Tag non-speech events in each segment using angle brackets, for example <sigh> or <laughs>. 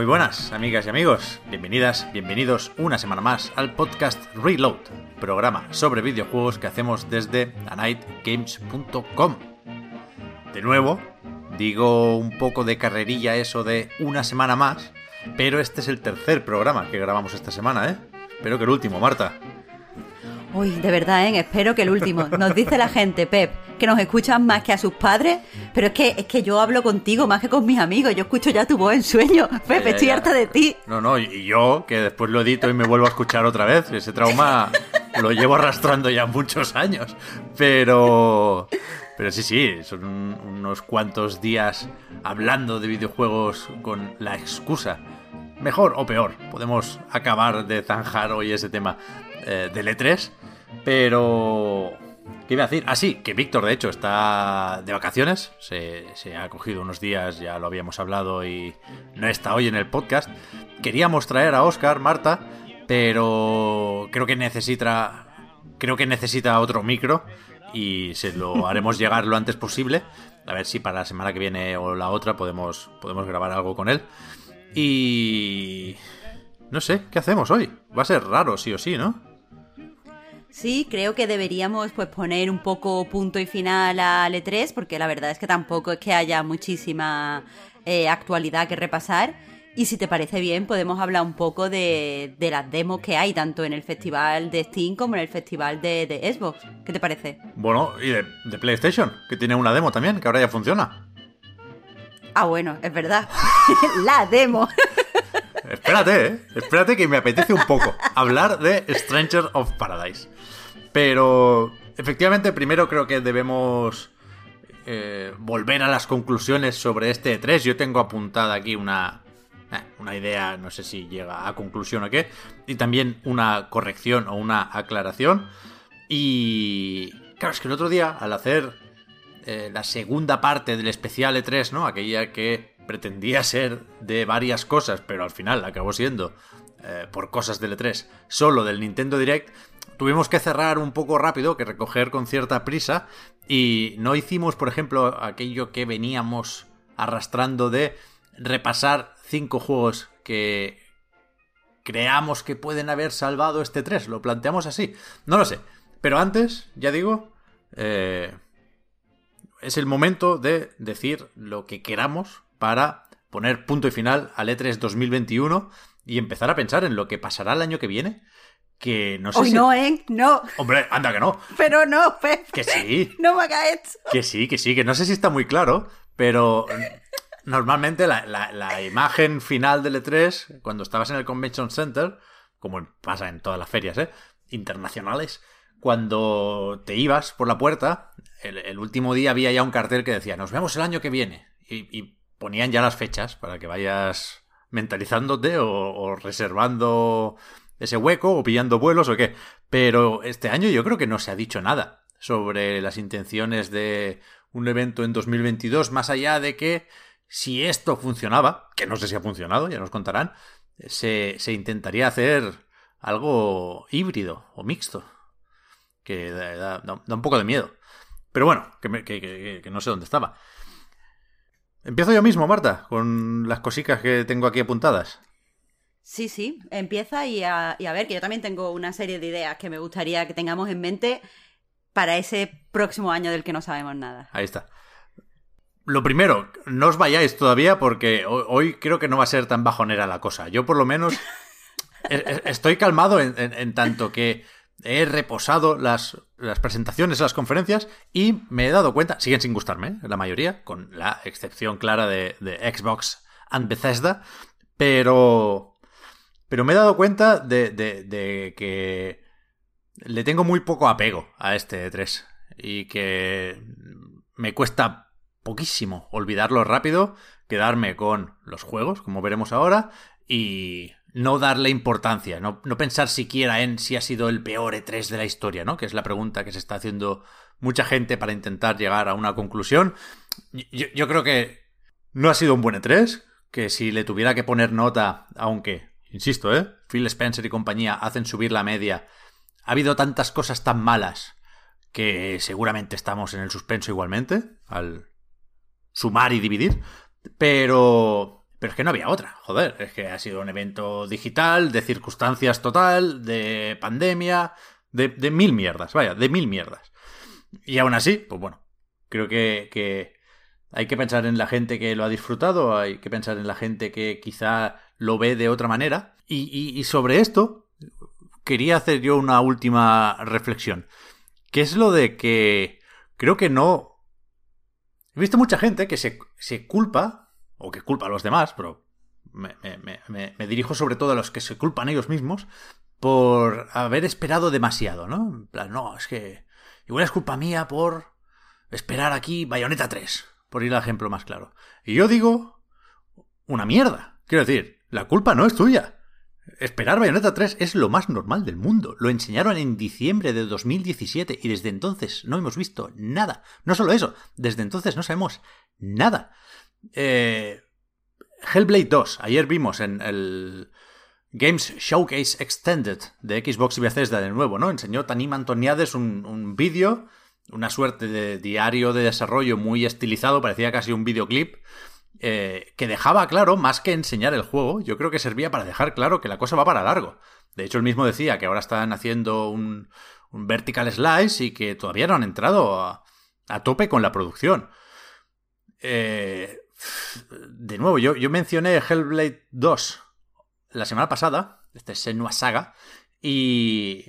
Muy buenas, amigas y amigos. Bienvenidas, bienvenidos una semana más al podcast Reload, programa sobre videojuegos que hacemos desde anightgames.com. De nuevo, digo un poco de carrerilla eso de una semana más, pero este es el tercer programa que grabamos esta semana, ¿eh? Espero que el último, Marta. Uy, de verdad, ¿eh? espero que el último. Nos dice la gente, Pep, que nos escuchan más que a sus padres, pero es que, es que yo hablo contigo más que con mis amigos. Yo escucho ya tu voz en sueño. Pep, Ya, estoy harta de ti. No, no, y yo, que después lo edito y me vuelvo a escuchar otra vez, ese trauma lo llevo arrastrando ya muchos años. Pero. Pero sí, sí, son un- unos cuantos días hablando de videojuegos con la excusa. Mejor o peor, podemos acabar de zanjar hoy ese tema eh, del E3. Pero. ¿Qué iba a decir? Ah, sí, que Víctor, de hecho, está de vacaciones. Se, se ha cogido unos días, ya lo habíamos hablado y no está hoy en el podcast. Queríamos traer a Oscar, Marta, pero creo que necesita. Creo que necesita otro micro y se lo <laughs> haremos llegar lo antes posible. A ver si para la semana que viene o la otra podemos, podemos grabar algo con él. Y. No sé, ¿qué hacemos hoy? Va a ser raro, sí o sí, ¿no? Sí, creo que deberíamos pues poner un poco punto y final al E3, porque la verdad es que tampoco es que haya muchísima eh, actualidad que repasar. Y si te parece bien, podemos hablar un poco de, de las demos que hay, tanto en el festival de Steam como en el festival de, de Xbox. ¿Qué te parece? Bueno, y de, de PlayStation, que tiene una demo también, que ahora ya funciona. Ah, bueno, es verdad. <laughs> la demo. <laughs> Espérate, ¿eh? Espérate que me apetece un poco hablar de Stranger of Paradise. Pero, efectivamente, primero creo que debemos eh, volver a las conclusiones sobre este E3. Yo tengo apuntada aquí una, eh, una idea, no sé si llega a conclusión o qué, y también una corrección o una aclaración. Y, claro, es que el otro día, al hacer eh, la segunda parte del especial E3, ¿no? Aquella que pretendía ser de varias cosas, pero al final acabó siendo, eh, por cosas del E3, solo del Nintendo Direct, tuvimos que cerrar un poco rápido, que recoger con cierta prisa, y no hicimos, por ejemplo, aquello que veníamos arrastrando de repasar cinco juegos que creamos que pueden haber salvado este 3. Lo planteamos así. No lo sé. Pero antes, ya digo, eh, es el momento de decir lo que queramos para poner punto y final al E3 2021 y empezar a pensar en lo que pasará el año que viene. Que no sé Hoy si... no, ¿eh? No. Hombre, anda que no. Pero no, Pep. Que sí. <laughs> No me hagas esto. Que sí, que sí, que no sé si está muy claro, pero normalmente la, la- la imagen final del E3, cuando estabas en el Convention Center, como pasa en todas las ferias ¿eh? internacionales, cuando te ibas por la puerta, el, el último día había ya un cartel que decía, nos vemos el año que viene. Y, y ponían ya las fechas para que vayas mentalizándote o, reservando ese hueco o pillando vuelos o qué. Pero este año yo creo que no se ha dicho nada sobre las intenciones de un evento en 2022, más allá de que si esto funcionaba, que no sé si ha funcionado, ya nos contarán, se, se intentaría hacer algo híbrido o mixto, que da, da- da- da un poco de miedo. Pero bueno, que, me- que- que- que no sé dónde estaba. Empiezo yo mismo, Marta, con las cositas que tengo aquí apuntadas. Sí, sí, empieza y a, y a ver, que yo también tengo una serie de ideas que me gustaría que tengamos en mente para ese próximo año del que no sabemos nada. Ahí está. Lo primero, no os vayáis todavía porque ho- hoy creo que no va a ser tan bajonera la cosa. Yo por lo menos <laughs> e- e- estoy calmado en, en- en tanto que he reposado las, las presentaciones, las conferencias y me he dado cuenta, siguen sin gustarme, ¿eh? la mayoría, con la excepción clara de, de Xbox and Bethesda, pero... pero me he dado cuenta de, de, que le tengo muy poco apego a este 3 y que me cuesta poquísimo olvidarlo rápido, quedarme con los juegos, como veremos ahora, y no darle importancia, no, no, pensar siquiera en si ha sido el peor E3 de la historia, ¿no? Que es la pregunta que se está haciendo mucha gente para intentar llegar a una conclusión. Yo, yo creo que no ha sido un buen E3, que si le tuviera que poner nota, aunque Insisto, ¿eh? Phil Spencer y compañía hacen subir la media. Ha habido tantas cosas tan malas que seguramente estamos en el suspenso igualmente, al sumar y dividir. Pero. Pero es que no había otra, joder. Es que ha sido un evento digital, de circunstancias total, de pandemia, de, de mil mierdas, vaya, de mil mierdas. Y aún así, pues bueno, creo que, que hay que pensar en la gente que lo ha disfrutado, hay que pensar en la gente que quizá lo ve de otra manera. Y, sobre esto quería hacer yo una última reflexión, que es lo de que creo que no... He visto mucha gente que se, culpa, o que culpa a los demás, pero me, me, dirijo sobre todo a los que se culpan ellos mismos, por haber esperado demasiado, ¿no? En plan, no, es que igual es culpa mía por esperar aquí Bayonetta 3, por ir al ejemplo más claro. Y yo digo, una mierda. Quiero decir, la culpa no es tuya. Esperar Bayonetta 3 es lo más normal del mundo. Lo enseñaron en diciembre de 2017 y desde entonces no hemos visto nada. No solo eso, desde entonces no sabemos nada. Eh, Hellblade 2, ayer vimos en el Games Showcase Extended de Xbox y Bethesda de nuevo, ¿no? Enseñó Tanim Antoniades un, un vídeo, una suerte de diario de desarrollo muy estilizado, parecía casi un videoclip eh, que dejaba claro, más que enseñar el juego, yo creo que servía para dejar claro que la cosa va para largo. De hecho, él mismo decía que ahora están haciendo un, vertical slice y que todavía no han entrado a, tope con la producción. Eh, de nuevo, yo, mencioné Hellblade 2 la semana pasada, este Senua Saga, y,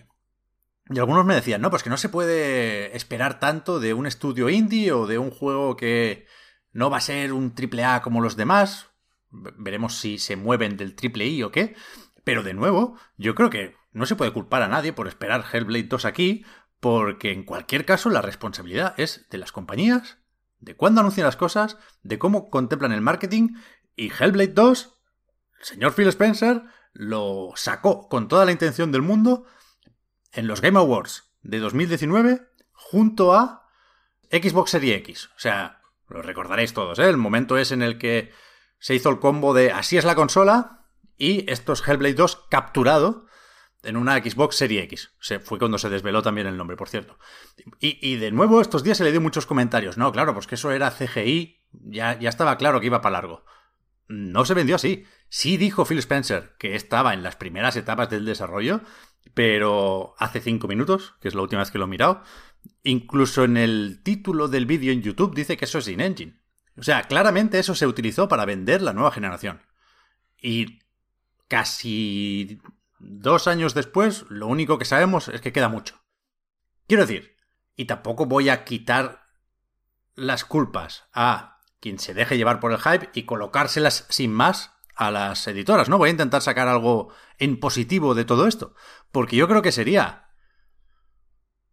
y algunos me decían, no, pues que no se puede esperar tanto de un estudio indie o de un juego que, no va a ser un triple A como los demás. Veremos si se mueven del triple I o qué. Pero de nuevo, yo creo que no se puede culpar a nadie por esperar Hellblade 2 aquí, porque en cualquier caso la responsabilidad es de las compañías, de cuándo anuncian las cosas, de cómo contemplan el marketing, y Hellblade 2, el señor Phil Spencer, lo sacó con toda la intención del mundo en los Game Awards de 2019 junto a Xbox Series X. O sea, lo recordaréis todos, ¿eh? El momento es en el que se hizo el combo de así es la consola y esto es Hellblade 2 capturado en una Xbox Serie X. Fue cuando se desveló también el nombre, por cierto. Y, de nuevo, estos días se le dio muchos comentarios. No, claro, pues que eso era CGI, ya, ya estaba claro que iba para largo. No se vendió así. Sí dijo Phil Spencer que estaba en las primeras etapas del desarrollo, pero hace cinco minutos, que es la última vez que lo he mirado, Incluso en el título del vídeo en YouTube dice que eso es in-engine. O sea, claramente eso se utilizó para vender la nueva generación. Y casi dos años después, lo único que sabemos es que queda mucho. Quiero decir, y tampoco voy a quitar las culpas a quien se deje llevar por el hype y colocárselas sin más a las editoras, ¿no? Voy a intentar sacar algo en positivo de todo esto, porque yo creo que sería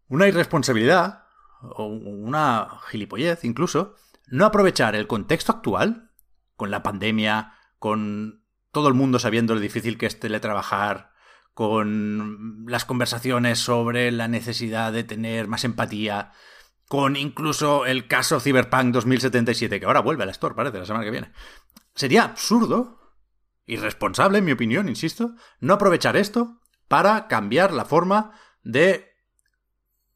una irresponsabilidad, o una gilipollez incluso, no aprovechar el contexto actual, con la pandemia, con todo el mundo sabiendo lo difícil que es teletrabajar, con las conversaciones sobre la necesidad de tener más empatía, con incluso el caso Cyberpunk 2077, que ahora vuelve a la Store, parece, la semana que viene. Sería absurdo, irresponsable, en mi opinión, insisto, no aprovechar esto para cambiar la forma de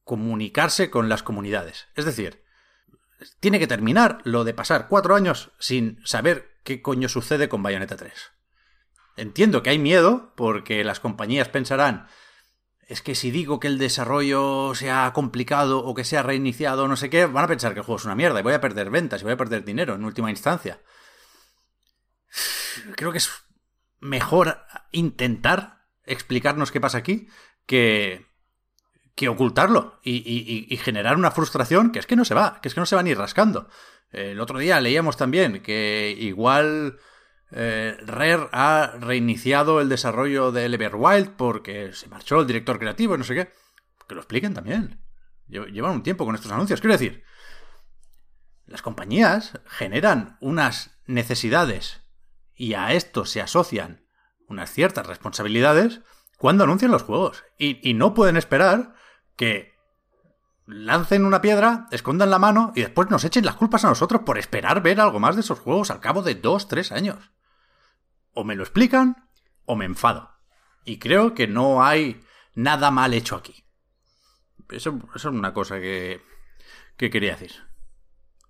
comunicarse con las comunidades. Es decir, tiene que terminar lo de pasar cuatro años sin saber qué coño sucede con Bayonetta 3. Entiendo que hay miedo porque las compañías pensarán, es que si digo que el desarrollo se ha complicado o que se ha reiniciado no sé qué, van a pensar que el juego es una mierda y voy a perder ventas y voy a perder dinero en última instancia. Creo que es mejor intentar explicarnos qué pasa aquí que que ocultarlo y, generar una frustración que es que no se va, que es que no se va ni rascando. El otro día leíamos también que igual eh, Rare ha reiniciado el desarrollo de Everwild porque se marchó el director creativo y no sé qué. Que lo expliquen también. Llevan un tiempo con estos anuncios. Quiero decir, las compañías generan unas necesidades y a esto se asocian unas ciertas responsabilidades cuando anuncian los juegos. Y, y no pueden esperar que lancen una piedra, escondan la mano y después nos echen las culpas a nosotros por esperar ver algo más de esos juegos al cabo de dos, tres años o me lo explican o me enfado. Y creo que no hay nada mal hecho aquí. Eso, es una cosa que, que quería decir.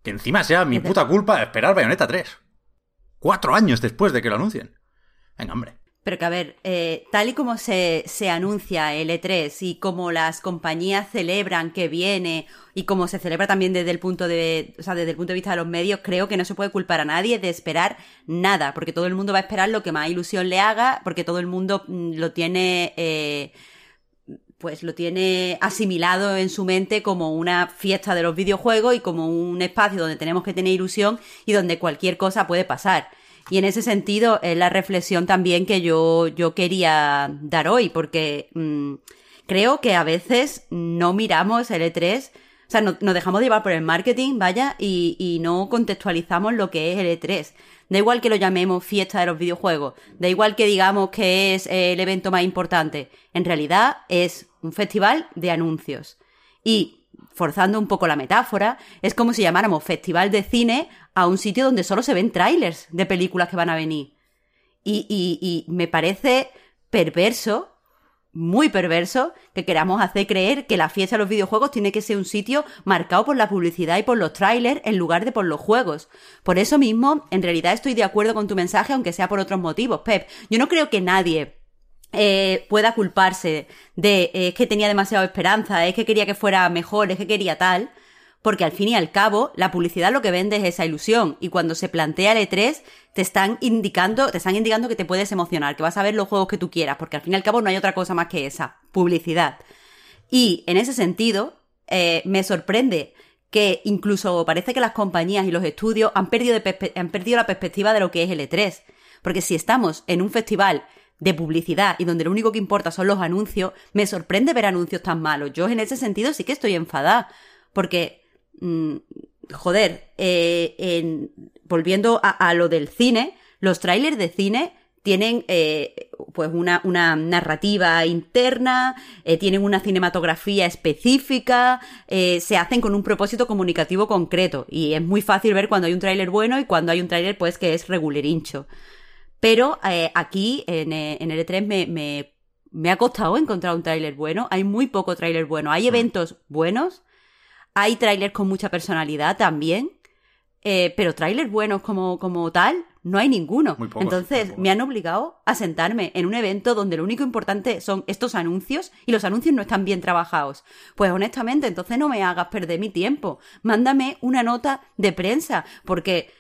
Que encima sea mi puta culpa esperar Bayonetta 3. Cuatro años después de que lo anuncien. Venga, hombre. Pero que a ver, eh, tal y como se, se, anuncia el E3 y como las compañías celebran que viene y como se celebra también desde el punto de, o sea, desde el punto de vista de los medios, creo que no se puede culpar a nadie de esperar nada, porque todo el mundo va a esperar lo que más ilusión le haga, porque todo el mundo mm, lo tiene, eh, pues lo tiene asimilado en su mente como una fiesta de los videojuegos y como un espacio donde tenemos que tener ilusión y donde cualquier cosa puede pasar. Y en ese sentido es la reflexión también que yo, yo quería dar hoy, porque mm, creo que a veces no miramos el E3, o sea, nos dejamos de llevar por el marketing, vaya, y, y no contextualizamos lo que es el E3. Da igual que lo llamemos fiesta de los videojuegos, da igual que digamos que es el evento más importante, en realidad es un festival de anuncios. Y forzando un poco la metáfora, es como si llamáramos festival de cine a un sitio donde solo se ven trailers de películas que van a venir. Y, y, me parece perverso, muy perverso, que queramos hacer creer que la fiesta de los videojuegos tiene que ser un sitio marcado por la publicidad y por los trailers en lugar de por los juegos. Por eso mismo, en realidad estoy de acuerdo con tu mensaje, aunque sea por otros motivos, Pep. Yo no creo que nadie eh, pueda culparse de eh, que tenía demasiada esperanza, es que quería que fuera mejor, es que quería tal, porque al fin y al cabo la publicidad lo que vende es esa ilusión y cuando se plantea el E3 te están indicando, te están indicando que te puedes emocionar, que vas a ver los juegos que tú quieras, porque al fin y al cabo no hay otra cosa más que esa, publicidad. Y en ese sentido, eh, me sorprende que incluso parece que las compañías y los estudios han perdido, han perdido la perspectiva de lo que es el E3. Porque si estamos en un festival de publicidad y donde lo único que importa son los anuncios, me sorprende ver anuncios tan malos. Yo en ese sentido sí que estoy enfadada, porque, mm, joder, eh, volviendo a, lo del cine, los trailers de cine tienen eh, pues una, una, narrativa interna, eh, tienen una cinematografía específica, se hacen con un propósito comunicativo concreto y es muy fácil ver cuando hay un tráiler bueno y cuando hay un tráiler pues que es regulerincho. Pero eh, aquí, en, eh, en, el E3, me, me, ha costado encontrar un tráiler bueno. Hay muy poco tráiler bueno. Hay mm. eventos buenos. Hay trailers con mucha personalidad también. Eh, pero trailers buenos como, como tal, no hay ninguno. Entonces, me han obligado a sentarme en un evento donde lo único importante son estos anuncios y los anuncios no están bien trabajados. Pues honestamente, entonces no me hagas perder mi tiempo. Mándame una nota de prensa, porque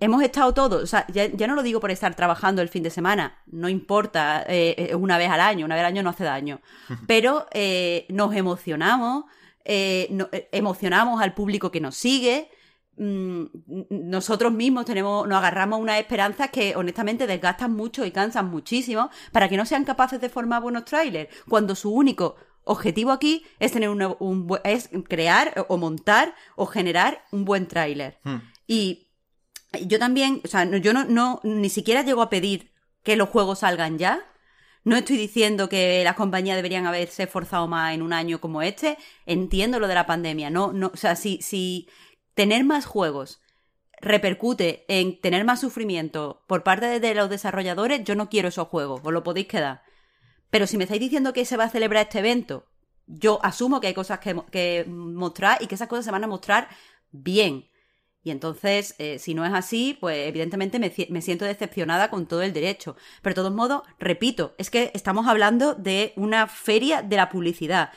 hemos estado todos, o sea, ya, no lo digo por estar trabajando el fin de semana, no importa, eh, eh, una vez al año, una vez al año no hace daño, pero eh, nos emocionamos, emocionamos al público que nos sigue, mm, nosotros mismos tenemos, nos agarramos unas esperanzas que honestamente desgastan mucho y cansan muchísimo para que no sean capaces de formar buenos trailers, cuando su único objetivo aquí es tener un, es crear o montar o generar un buen tráiler. Hmm. Y yo también, o sea, yo no, no, ni siquiera llego a pedir que los juegos salgan ya. No estoy diciendo que las compañías deberían haberse esforzado más en un año como este. Entiendo lo de la pandemia. No, no, o sea, si, si tener más juegos repercute en tener más sufrimiento por parte de los desarrolladores, yo no quiero esos juegos, os lo podéis quedar. Pero si me estáis diciendo que se va a celebrar este evento, yo asumo que hay cosas que, que mostrar y que esas cosas se van a mostrar bien. Y entonces, eh, si no es así, pues evidentemente me, siento decepcionada con todo el derecho. Pero de todos modos, repito, es que estamos hablando de una feria de la publicidad.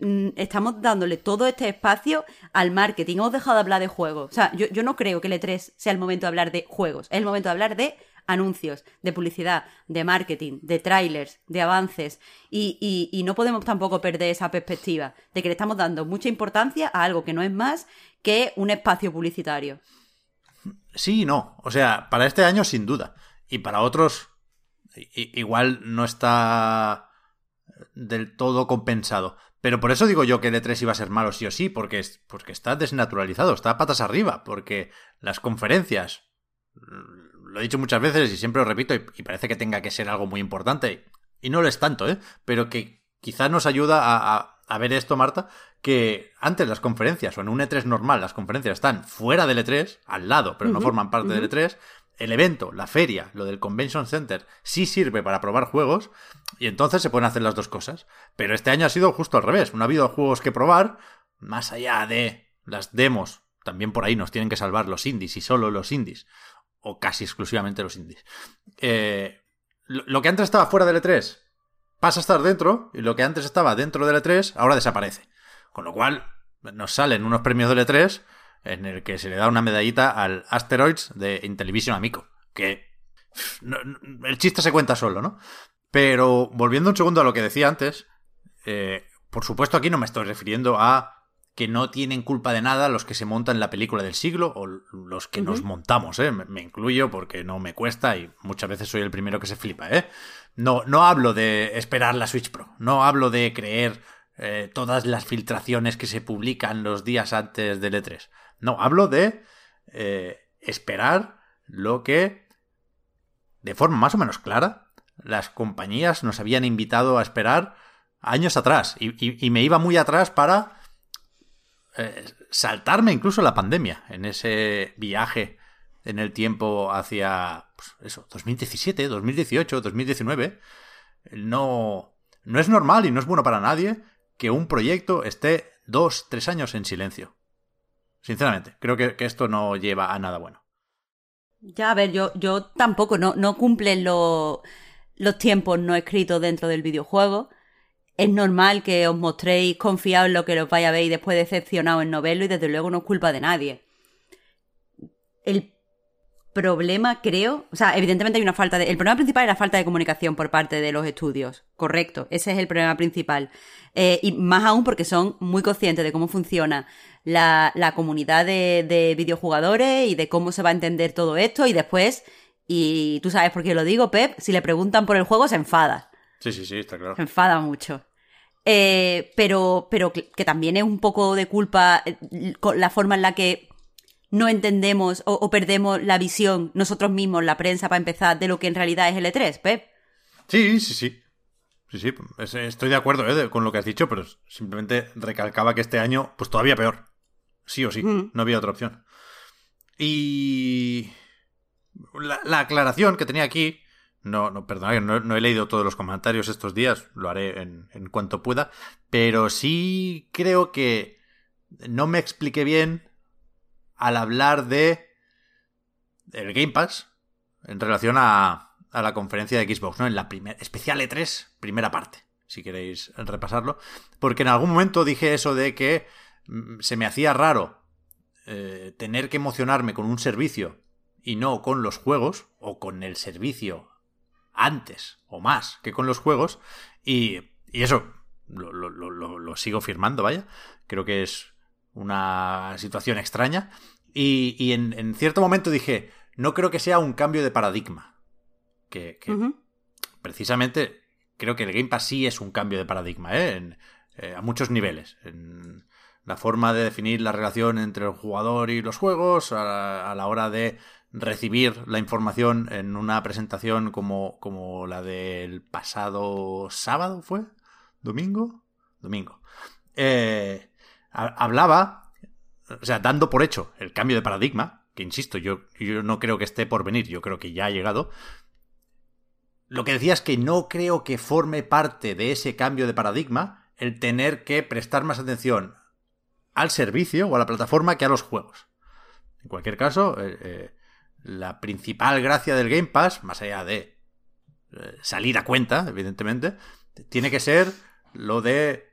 Mm, estamos dándole todo este espacio al marketing. Hemos dejado de hablar de juegos. O sea, yo, no creo que el E3 sea el momento de hablar de juegos. Es el momento de hablar de anuncios, de publicidad, de marketing, de trailers, de avances. Y, y, no podemos tampoco perder esa perspectiva de que le estamos dando mucha importancia a algo que no es más que un espacio publicitario. sí y no. O sea, para este año sin duda. Y para otros igual no está del todo compensado. Pero por eso digo yo que el E3 iba a ser malo sí o sí, porque, porque está desnaturalizado, está patas arriba, porque las conferencias, lo he dicho muchas veces y siempre lo repito, y, parece que tenga que ser algo muy importante, y no lo es tanto, ¿eh? pero que quizás nos ayuda a, a, ver esto, Marta, que antes las conferencias, o en un E3 normal, las conferencias están fuera del E3, al lado, pero no forman parte del E3, el evento, la feria, lo del Convention Center, sí sirve para probar juegos y entonces se pueden hacer las dos cosas. Pero este año ha sido justo al revés. No ha habido juegos que probar, más allá de las demos. También por ahí nos tienen que salvar los indies y solo los indies. O casi exclusivamente los indies. Eh, lo que antes estaba fuera del E3 pasa a estar dentro y lo que antes estaba dentro del E3 ahora desaparece. Con lo cual nos salen unos premios del E3 en el que se le da una medallita al Asteroids de Intellivision Amico, que el chiste se cuenta solo, ¿no? Pero volviendo un segundo a lo que decía antes, eh, por supuesto aquí no me estoy refiriendo a que no tienen culpa de nada los que se montan la película del siglo o los que nos montamos, ¿eh? Me, incluyo porque no me cuesta y muchas veces soy el primero que se flipa, ¿eh? No, no hablo de esperar la Switch Pro, no hablo de creer eh, todas las filtraciones que se publican los días antes del E3. No, hablo de eh, esperar lo que, de forma más o menos clara, las compañías nos habían invitado a esperar años atrás. Y, me iba muy atrás para eh, saltarme incluso la pandemia en ese viaje en el tiempo hacia pues, eso, 2017, 2018, 2019. No, no es normal y no es bueno para nadie que un proyecto esté dos, tres años en silencio. Sinceramente, creo que, esto no lleva a nada bueno. Ya, a ver, yo, yo tampoco, no, no cumplen los tiempos no escritos dentro del videojuego. Es normal que os mostréis confiados en lo que os vaya a ver y después decepcionados en novello y desde luego no es culpa de nadie. El problema, creo, o sea, evidentemente hay una falta de... El problema principal es la falta de comunicación por parte de los estudios, correcto, ese es el problema principal. Eh, y más aún porque son muy conscientes de cómo funciona la, la comunidad de, de, videojugadores y de cómo se va a entender todo esto y después, y tú sabes por qué lo digo, Pep, si le preguntan por el juego se enfada. Sí, sí, sí, está claro. Se enfada mucho. Eh, pero, pero que, también es un poco de culpa eh, la forma en la que no entendemos o, perdemos la visión nosotros mismos, la prensa, para empezar, de lo que en realidad es el E3, Pep. Sí, sí, sí. Sí, sí, estoy de acuerdo ¿eh? con lo que has dicho, pero simplemente recalcaba que este año, pues todavía peor. Sí o sí, mm. no había otra opción. Y la, aclaración que tenía aquí, no, no, perdona, no, no, he leído todos los comentarios estos días, lo haré en, en cuanto pueda, pero sí creo que no me expliqué bien al hablar de el Game Pass en relación a, a la conferencia de Xbox, ¿no? En la primera, especial E3, primera parte, si queréis repasarlo. Porque en algún momento dije eso de que mm, se me hacía raro eh, tener que emocionarme con un servicio y no con los juegos, o con el servicio antes o más que con los juegos, y, y eso lo, lo, lo, lo sigo firmando, vaya. Creo que es una situación extraña. Y, en, cierto momento dije, no creo que sea un cambio de paradigma. Que, precisamente creo que el Game Pass sí es un cambio de paradigma, ¿eh? Eh, a muchos niveles. En la forma de definir la relación entre el jugador y los juegos, a, la hora de recibir la información en una presentación como, como la del pasado sábado, ¿fue? ¿Domingo? Domingo. Eh, hablaba, o sea, dando por hecho el cambio de paradigma, que insisto, yo, yo no creo que esté por venir, yo creo que ya ha llegado. Lo que decía es que no creo que forme parte de ese cambio de paradigma el tener que prestar más atención al servicio o a la plataforma que a los juegos. En cualquier caso, eh, eh, la principal gracia del Game Pass, más allá de eh, salir a cuenta, evidentemente, tiene que ser lo de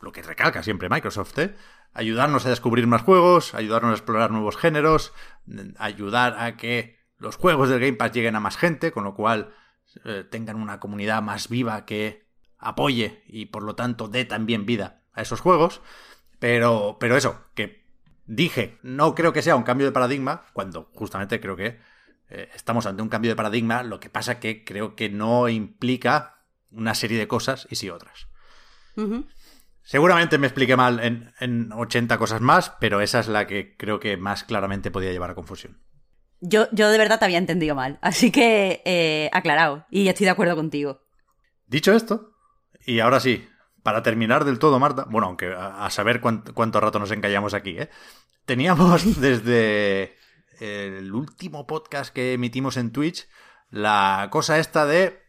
lo que recalca siempre Microsoft, ¿eh? ayudarnos a descubrir más juegos, ayudarnos a explorar nuevos géneros, ayudar a que los juegos del Game Pass lleguen a más gente, con lo cual eh, tengan una comunidad más viva que apoye y por lo tanto dé también vida a esos juegos. Pero, pero eso, que dije, no creo que sea un cambio de paradigma, cuando justamente creo que eh, estamos ante un cambio de paradigma, lo que pasa que creo que no implica una serie de cosas y sí otras. Seguramente me expliqué mal en, en 80 cosas más, pero esa es la que creo que más claramente podía llevar a confusión. Yo, yo de verdad te había entendido mal, así que eh, aclarado, y estoy de acuerdo contigo. Dicho esto, y ahora sí, para terminar del todo, Marta, bueno, aunque a, saber cuánto, rato nos encallamos aquí, ¿eh? Teníamos <laughs> desde el último podcast que emitimos en Twitch la cosa esta de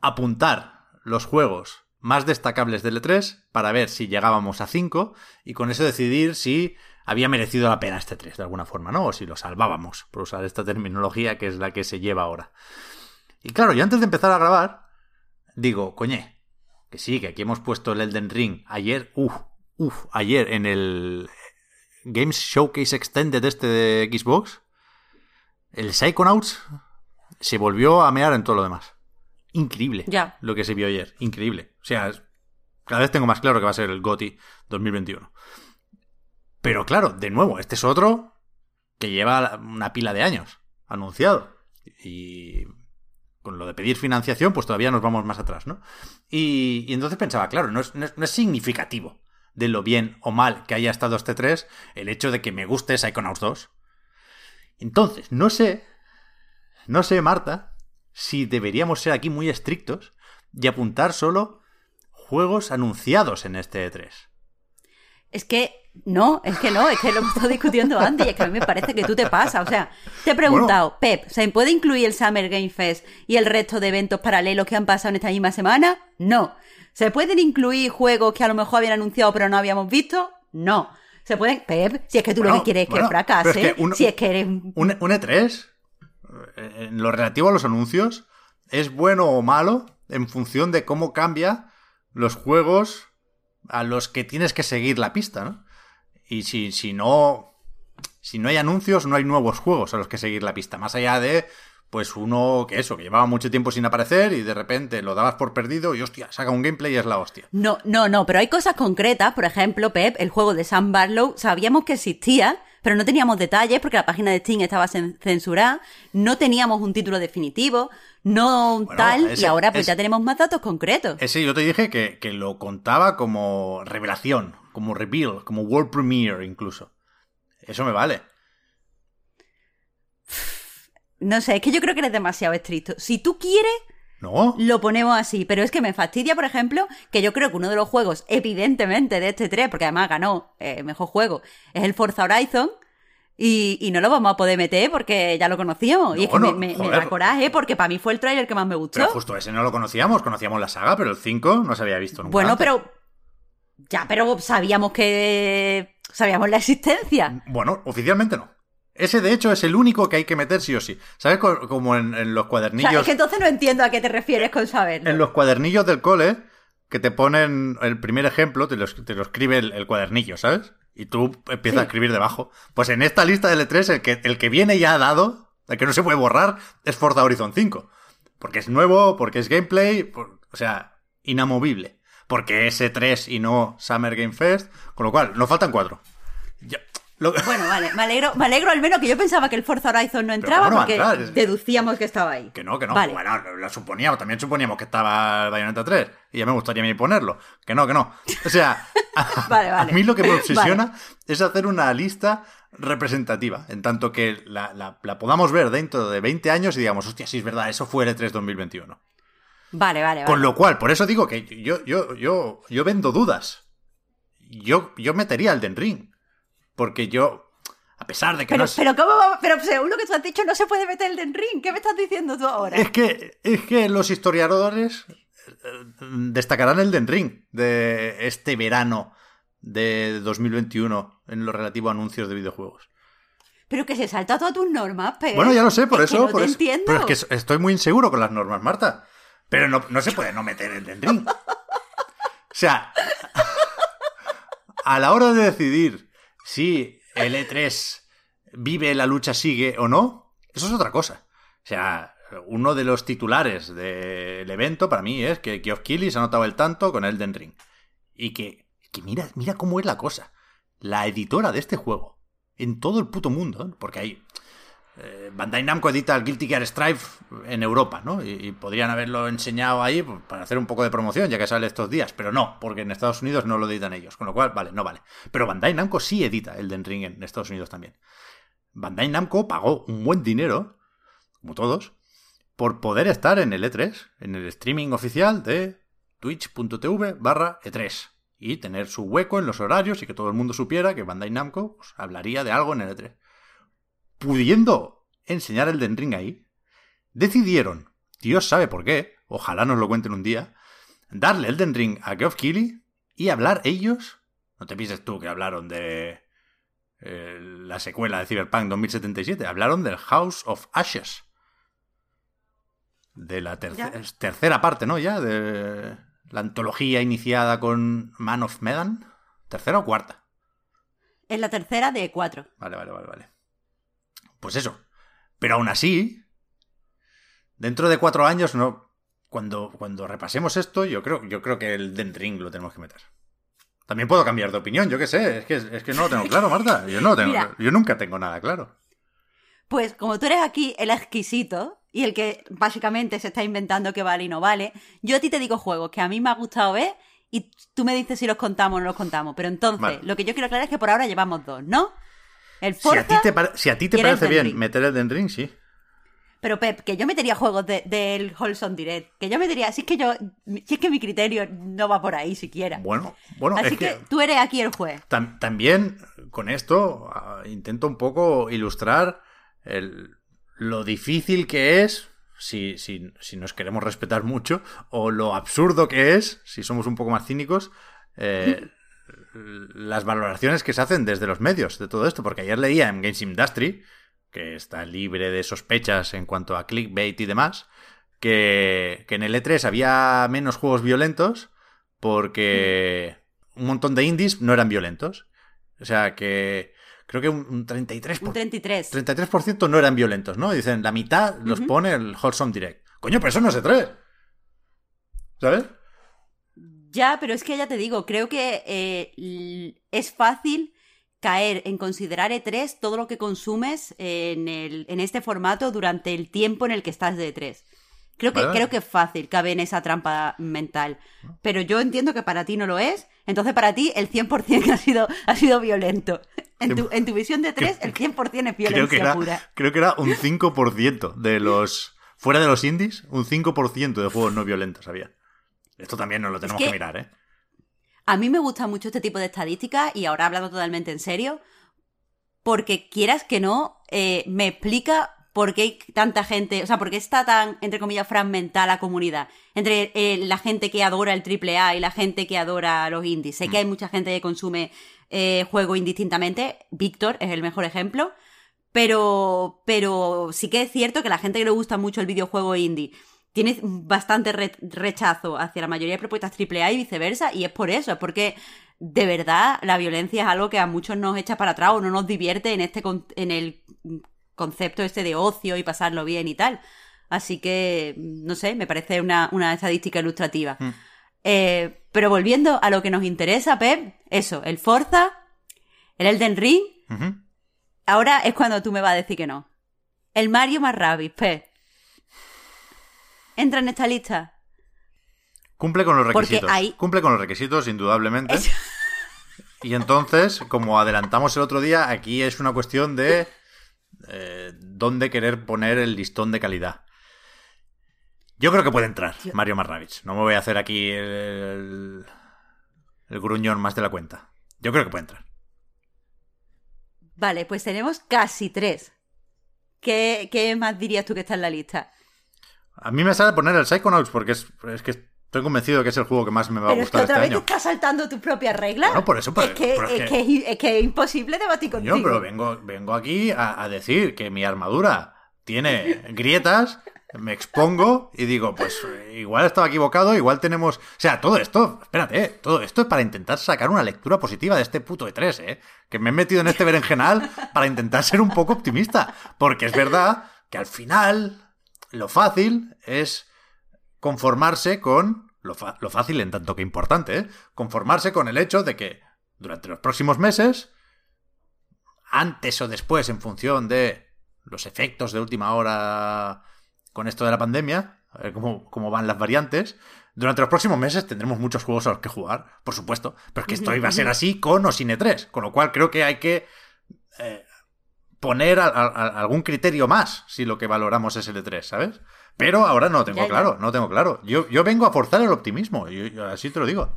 apuntar los juegos más destacables del E3 para ver si llegábamos a 5 y con eso decidir si había merecido la pena este 3 de alguna forma, ¿no? O si lo salvábamos, por usar esta terminología que es la que se lleva ahora. Y claro, yo antes de empezar a grabar, digo, coñe, que sí, que aquí hemos puesto el Elden Ring ayer, uff, uff, ayer en el Games Showcase Extended este de Xbox, el Psychonauts se volvió a mear en todo lo demás. Increíble ya. lo que se vio ayer, increíble. O sea, cada vez tengo más claro que va a ser el GOTI 2021. Pero claro, de nuevo, este es otro que lleva una pila de años anunciado. Y con lo de pedir financiación, pues todavía nos vamos más atrás, ¿no? Y, entonces pensaba, claro, no es, no, es, significativo de lo bien o mal que haya estado este 3 el hecho de que me guste Psychonauts 2. Entonces, no sé, no sé, Marta, si deberíamos ser aquí muy estrictos y apuntar solo juegos anunciados en este E3. Es que no, es que no, es que lo hemos estado discutiendo antes y es que a mí me parece que tú te pasas. O sea, te he preguntado, Pep, ¿se puede incluir el Summer Game Fest y el resto de eventos paralelos que han pasado en esta misma semana? No. ¿Se pueden incluir juegos que a lo mejor habían anunciado pero no habíamos visto? No. ¿Se pueden? Pep, si es que tú lo que quieres es que fracase, si es que eres... Un, un E3, en lo relativo a los anuncios, es bueno o malo en función de cómo cambia los juegos a los que tienes que seguir la pista, ¿no? Y si, si no. Si no hay anuncios, no hay nuevos juegos a los que seguir la pista. Más allá de. Pues uno que eso, que llevaba mucho tiempo sin aparecer y de repente lo dabas por perdido y hostia, saca un gameplay y es la hostia. No, no, no, pero hay cosas concretas. Por ejemplo, Pep, el juego de Sam Barlow, sabíamos que existía, pero no teníamos detalles porque la página de Steam estaba censurada, no teníamos un título definitivo, no tal, y ahora pues ya tenemos más datos concretos. Ese yo te dije que, que lo contaba como revelación, como reveal, como world premiere incluso. Eso me vale. No sé, es que yo creo que eres demasiado estricto. Si tú quieres, no. Lo ponemos así. Pero es que me fastidia, por ejemplo, que yo creo que uno de los juegos, evidentemente, de este 3, porque además ganó eh, mejor juego, es el Forza Horizon. Y, no lo vamos a poder meter porque ya lo conocíamos. y es que me, da coraje porque para mí fue el trailer que más me gustó. Pero justo ese no lo conocíamos, conocíamos la saga, pero el 5 no se había visto nunca. Bueno, pero ya, pero sabíamos que. Sabíamos la existencia. Bueno, oficialmente no. Ese, de hecho, es el único que hay que meter sí o sí. ¿Sabes? Como en, los cuadernillos. es que entonces no entiendo a qué te refieres con saber. En los cuadernillos del cole, que te ponen el primer ejemplo, te lo, escribe el, cuadernillo, ¿sabes? Y tú empiezas a escribir debajo. Pues en esta lista de L3, el que, el que viene ya dado, el que no se puede borrar, es Forza Horizon 5. Porque es nuevo, porque es gameplay, o sea, inamovible porque es E3 y no Summer Game Fest, con lo cual nos faltan cuatro. Bueno, vale, me alegro, me alegro al menos que yo pensaba que el Forza Horizon no entraba porque deducíamos que estaba ahí. Que no, que no. Bueno, lo suponíamos, también suponíamos que estaba Bayonetta 3 y ya me gustaría a mí ponerlo. Que no, que no. O sea, <laughs> a, mí lo que me obsesiona es hacer una lista representativa, en tanto que la, la, podamos ver dentro de 20 años y digamos, hostia, sí es verdad, eso fue el E3 2021. Vale, vale, Con lo cual, por eso digo que yo, yo, yo, yo vendo dudas. Yo, yo metería el Den Ring. Porque yo, a pesar de que pero, no Pero, ¿cómo va? Pero según lo que tú has dicho, no se puede meter el Den Ring. ¿Qué me estás diciendo tú ahora? Es que, es que los historiadores eh, destacarán el Den Ring de este verano de 2021 en lo relativo a anuncios de videojuegos. Pero que se salta todas tus normas, pero. Bueno, ya lo sé, por eso. por eso. Entiendo. Pero es que estoy muy inseguro con las normas, Marta. Pero no, se puede no meter el Den Ring. <laughs> O sea, <laughs> a la hora de decidir si el E3 vive, la lucha sigue o no, eso es otra cosa. O sea, uno de los titulares del evento para mí es que Geoff Keighley ha notado el tanto con el Den Ring. Y que, que mira, mira cómo es la cosa. la editora de este juego en todo el puto mundo, porque hay eh, Bandai Namco edita el Guilty Gear Strive en Europa, ¿no? Y, podrían haberlo enseñado ahí pues, para hacer un poco de promoción, ya que sale estos días, pero no, porque en Estados Unidos no lo editan ellos, con lo cual, vale, no vale. Pero Bandai Namco sí edita el Den en Estados Unidos también. Bandai Namco pagó un buen dinero, como todos, por poder estar en el E3, en el streaming oficial de twitch.tv barra E3 y tener su hueco en los horarios y que todo el mundo supiera que Bandai Namco pues, hablaría de algo en el E3 pudiendo enseñar el Den Ring ahí, decidieron, Dios sabe por qué, ojalá nos lo cuenten un día, darle el Den Ring a Geoff Keighley y hablar ellos, no te pienses tú que hablaron de eh, la secuela de Cyberpunk 2077, hablaron del House of Ashes. De la tercera parte, ¿no? Ya, de la antología iniciada con Man of Medan. ¿Tercera o cuarta? Es la tercera de cuatro. Vale, vale, vale, vale. Pues eso. Pero aún así, dentro de cuatro años, no. Cuando, cuando repasemos esto, yo creo, yo creo que el Den Ring lo tenemos que meter. También puedo cambiar de opinión, yo qué sé. Es que, es que no lo tengo claro, <laughs> Marta. Yo, no tengo, yo nunca tengo nada claro. Pues como tú eres aquí el exquisito y el que básicamente se está inventando que vale y no vale, yo a ti te digo juegos que a mí me ha gustado ver y tú me dices si los contamos o no los contamos. Pero entonces, lo que yo quiero aclarar es que por ahora llevamos dos, ¿no? Si a ti te, si a ti te parece bien meter el Den Ring, sí. Pero Pep, que yo metería juegos del de, Wholesome Direct. Que yo metería. Si es que yo. Si es que mi criterio no va por ahí siquiera. Bueno, bueno. Así que, tú eres aquí el juez. también con esto ah, intento un poco ilustrar lo difícil que es. Si, si, si, nos queremos respetar mucho, o lo absurdo que es, si somos un poco más cínicos, eh, <laughs> las valoraciones que se hacen desde los medios de todo esto, porque ayer leía en Games Industry, que está libre de sospechas en cuanto a clickbait y demás, que, en el E3 había menos juegos violentos porque un montón de indies no eran violentos. O sea que creo que un 33%, un 33. 33 no eran violentos, ¿no? Dicen, la mitad los pone el Wholesome Direct. Coño, pero eso no se trae. ¿Sabes? Ya, pero es que ya te digo, creo que eh, es fácil caer en considerar E3 todo lo que consumes en, el, en este formato durante el tiempo en el que estás de E3. Creo que, creo que es fácil caber en esa trampa mental. Pero yo entiendo que para ti no lo es. Entonces, para ti, el 100% <laughs> ha sido, ha sido violento. En tu, en tu visión de 3, el 100% es violencia creo pura. Creo que era un 5% de los. Fuera de los indies, un 5% de juegos no violentos había. Esto también nos lo tenemos que, mirar, ¿eh? A mí me gusta mucho este tipo de estadísticas y ahora hablando totalmente en serio, porque quieras que no, eh, me explica por qué hay tanta gente, o sea, por qué está tan, entre comillas, fragmentada la comunidad entre eh, la gente que adora el AAA y la gente que adora los indies. Sé que hay mm. mucha gente que consume eh, juego indistintamente, Víctor es el mejor ejemplo, pero, pero sí que es cierto que la gente que le gusta mucho el videojuego indie tienes bastante rechazo hacia la mayoría de propuestas AAA y viceversa, y es por eso, es porque de verdad la violencia es algo que a muchos nos echa para atrás o no nos divierte en este en el concepto este de ocio y pasarlo bien y tal. Así que, no sé, me parece una, estadística ilustrativa. Hmm. Eh, pero volviendo a lo que nos interesa, Pep, eso, el Forza, el Elden Ring. Ahora es cuando tú me vas a decir que no. El Mario más Rabbids, Pep entra en esta lista? Cumple con los requisitos. Cumple con los requisitos, indudablemente. <laughs> Y entonces, como adelantamos el otro día, aquí es una cuestión de eh, dónde querer poner el listón de calidad. Yo creo que puede entrar Mario Marravich. No me voy a hacer aquí el, el gruñón más de la cuenta. Yo creo que puede entrar. Vale, pues tenemos casi tres. ¿Qué, ¿Qué, más dirías tú que está en la lista? A mí me sale poner el Psychonauts porque es, que estoy convencido de que es el juego que más me va a gustar. Pero es que otra vez te estás saltando tus propias reglas. No, por eso. es, que, es, que, es, imposible debatir contigo. Yo, pero vengo, vengo aquí a, decir que mi armadura tiene grietas me expongo y digo, pues igual estaba equivocado, igual tenemos... O sea, todo esto, espérate, todo esto es para intentar sacar una lectura positiva de este puto E3, ¿eh? Que me he metido en este berenjenal para intentar ser un poco optimista. Porque es verdad que al final lo fácil es conformarse con, lo, fácil en tanto que importante, ¿eh? conformarse con el hecho de que durante los próximos meses antes o después en función de los efectos de última hora con esto de la pandemia, a ver cómo, cómo van las variantes. Durante los próximos meses tendremos muchos juegos a los que jugar, por supuesto, pero es que esto iba a ser así con o sin E3, con lo cual creo que hay que eh, poner a- a- a- algún criterio más si lo que valoramos es el E3, ¿sabes? Pero ahora no lo tengo Ya, ya. claro, no lo tengo claro. Yo, yo vengo a forzar el optimismo, y, y así te lo digo.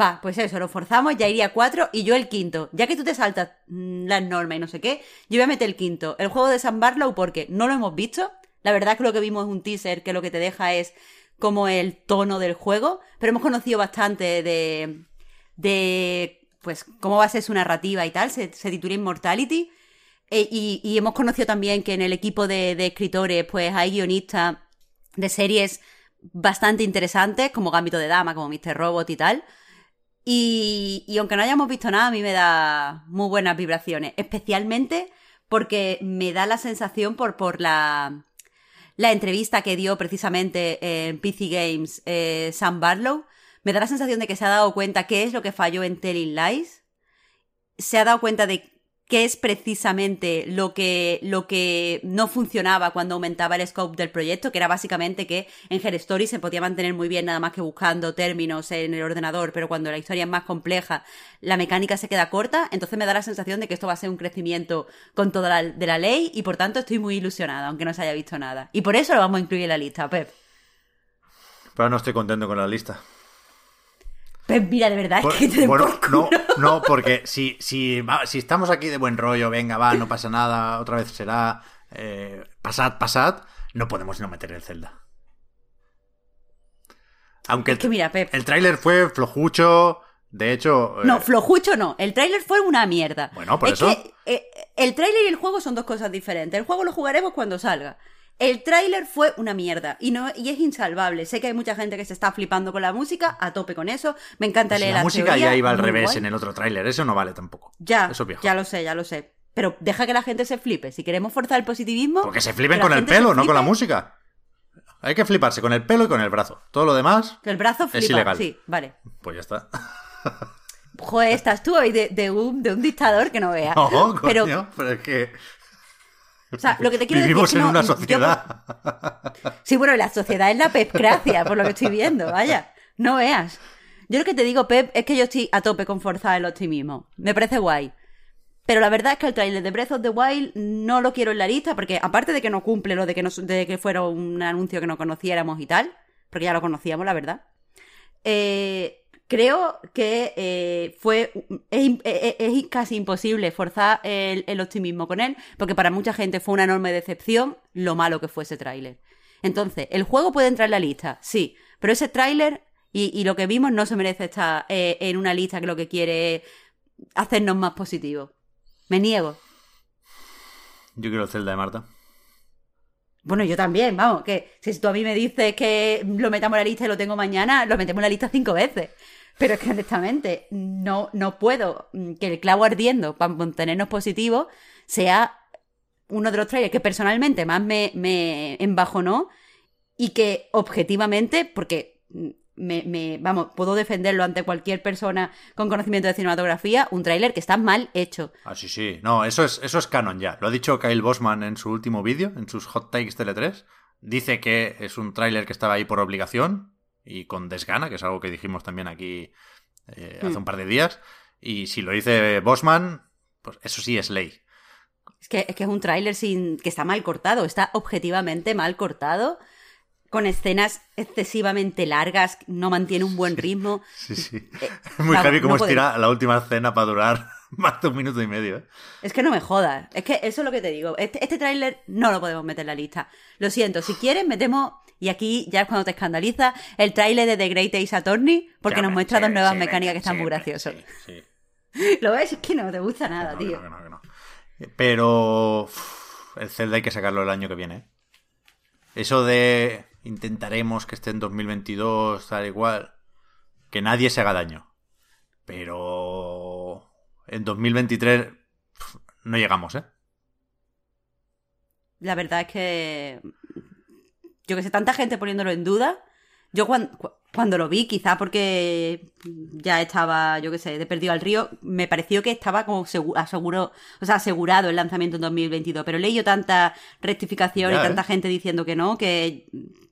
Va, pues eso, lo forzamos, ya iría cuatro y yo el quinto. Ya que tú te saltas mm, las normas y no sé qué, yo voy a meter el quinto. El juego de San Barlow porque no lo hemos visto. La verdad es que lo que vimos es un teaser que lo que te deja es como el tono del juego, pero hemos conocido bastante de, de pues cómo va a ser su narrativa y tal. Se, titula Immortality. E- y, hemos conocido también que en el equipo de, escritores pues hay guionistas de series bastante interesantes como Gambito de Dama, como Mr. Robot y tal. Y, aunque no hayamos visto nada, a mí me da muy buenas vibraciones. Especialmente porque me da la sensación por, por la, la entrevista que dio precisamente en PC Games eh, Sam Barlow. Me da la sensación de que se ha dado cuenta qué es lo que falló en Telling Lies. Se ha dado cuenta de qué es precisamente lo que, lo que no funcionaba cuando aumentaba el scope del proyecto, que era básicamente que en Her Story se podía mantener muy bien nada más que buscando términos en el ordenador, pero cuando la historia es más compleja, la mecánica se queda corta, entonces me da la sensación de que esto va a ser un crecimiento con toda la, de la ley y por tanto estoy muy ilusionada, aunque no se haya visto nada. Y por eso lo vamos a incluir en la lista, Pep. Pero no estoy contento con la lista. Pep, mira, de verdad, Por- es que te bueno, por no, culo. no, porque si, si, va- si estamos aquí de buen rollo, venga, va, no pasa nada, otra vez será, eh, pasad, pasad, no podemos no meter el Zelda. Aunque Es que mira, Pep. el tráiler fue flojucho, de hecho... eh, No, flojucho no. El tráiler fue una mierda. Bueno, por es eso. que eh, el tráiler y el juego son dos cosas diferentes. El juego lo jugaremos cuando salga. El tráiler fue una mierda y no y es insalvable. Sé que hay mucha gente que se está flipando con la música, a tope con eso. Me encanta si leer la las música ya iba al revés guay. en el otro tráiler, eso no vale tampoco. Ya, Eso viejo. ya lo sé, ya lo sé. Pero deja que la gente se flipe. Si queremos forzar el positivismo. Porque se flipen la con el pelo, no con la música. Hay que fliparse con el pelo y con el brazo. Todo lo demás, El brazo flipa. Es ilegal. Sí, vale. pues ya está. Joder, estás tú hoy de, de un, de un dictador que no veas. <laughs> No, coño, pero, pero es que o sea, lo que te quiero vivimos decir es en que no- una yo- sociedad. Sí, bueno, la sociedad es la pepcracia, por lo que estoy viendo, vaya. No veas. Yo lo que te digo, Pep, es que yo estoy a tope con forzar el optimismo. Me parece guay. Pero la verdad es que el tráiler de Breath of the Wild no lo quiero en la lista porque aparte de que no cumple lo de que, nos- de que fuera un anuncio que no conociéramos y tal, porque ya lo conocíamos, la verdad, eh, creo que eh, fue es, im- es- es casi imposible forzar el, optimismo con él porque para mucha gente fue una enorme decepción lo malo que fue ese tráiler. Entonces, ¿el juego puede entrar en la lista? Sí, pero ese tráiler y, lo que vimos no se merece estar eh, en una lista que lo que quiere es hacernos más positivos. Me niego. Yo quiero el Zelda de Marta. Bueno, yo también, vamos, que si tú a mí me dices que lo metamos en la lista y lo tengo mañana, lo metemos en la lista cinco veces. Pero es que honestamente, no, no puedo mm, que el clavo ardiendo para mantenernos positivos sea uno de los trailers que personalmente más me, me embajonó y que objetivamente, porque mm, me, me- vamos, puedo defenderlo ante cualquier persona con conocimiento de cinematografía, un tráiler que está mal hecho. Ah, sí, sí. No, eso es, eso es canon ya. Lo ha dicho Kyle Bosman en su último vídeo, en sus Hot Takes Tele 3. Dice que es un tráiler que estaba ahí por obligación y con desgana, que es algo que dijimos también aquí eh, hace Hmm. un par de días. Y si lo dice Bosman, pues eso sí es ley. Es que, es que es un tráiler sin que está mal cortado, está objetivamente mal cortado, con escenas excesivamente largas, no mantiene un buen ritmo. Sí, sí. Eh, <laughs> Es muy heavy no podemos. estira la última escena para durar <laughs> más de un minuto y medio. ¿eh? Es que no me jodas. Es que eso es lo que te digo. Este, este tráiler no lo podemos meter en la lista. Lo siento, si quieres metemos, y aquí ya es cuando te escandaliza, el tráiler de The Great Ace Attorney, porque Ya, nos muestra sí, dos nuevas sí, mecánicas que están muy graciosas. <laughs> ¿Lo ves? Es que no te gusta nada, No, tío. que no, que no, que no. Pero uf, el Zelda hay que sacarlo el año que viene. ¿eh? Eso de intentaremos que esté en 2022, tal igual, que nadie se haga daño. Pero en 2023 uf, no llegamos, ¿eh? La verdad es que. Yo que sé, tanta gente poniéndolo en duda. Yo cuando, cuando lo vi, quizá porque ya estaba, yo qué sé, de perdido al río, me pareció que estaba como aseguro, o sea, asegurado el lanzamiento en 2022, pero leí yo tanta rectificación y tanta gente diciendo que no, que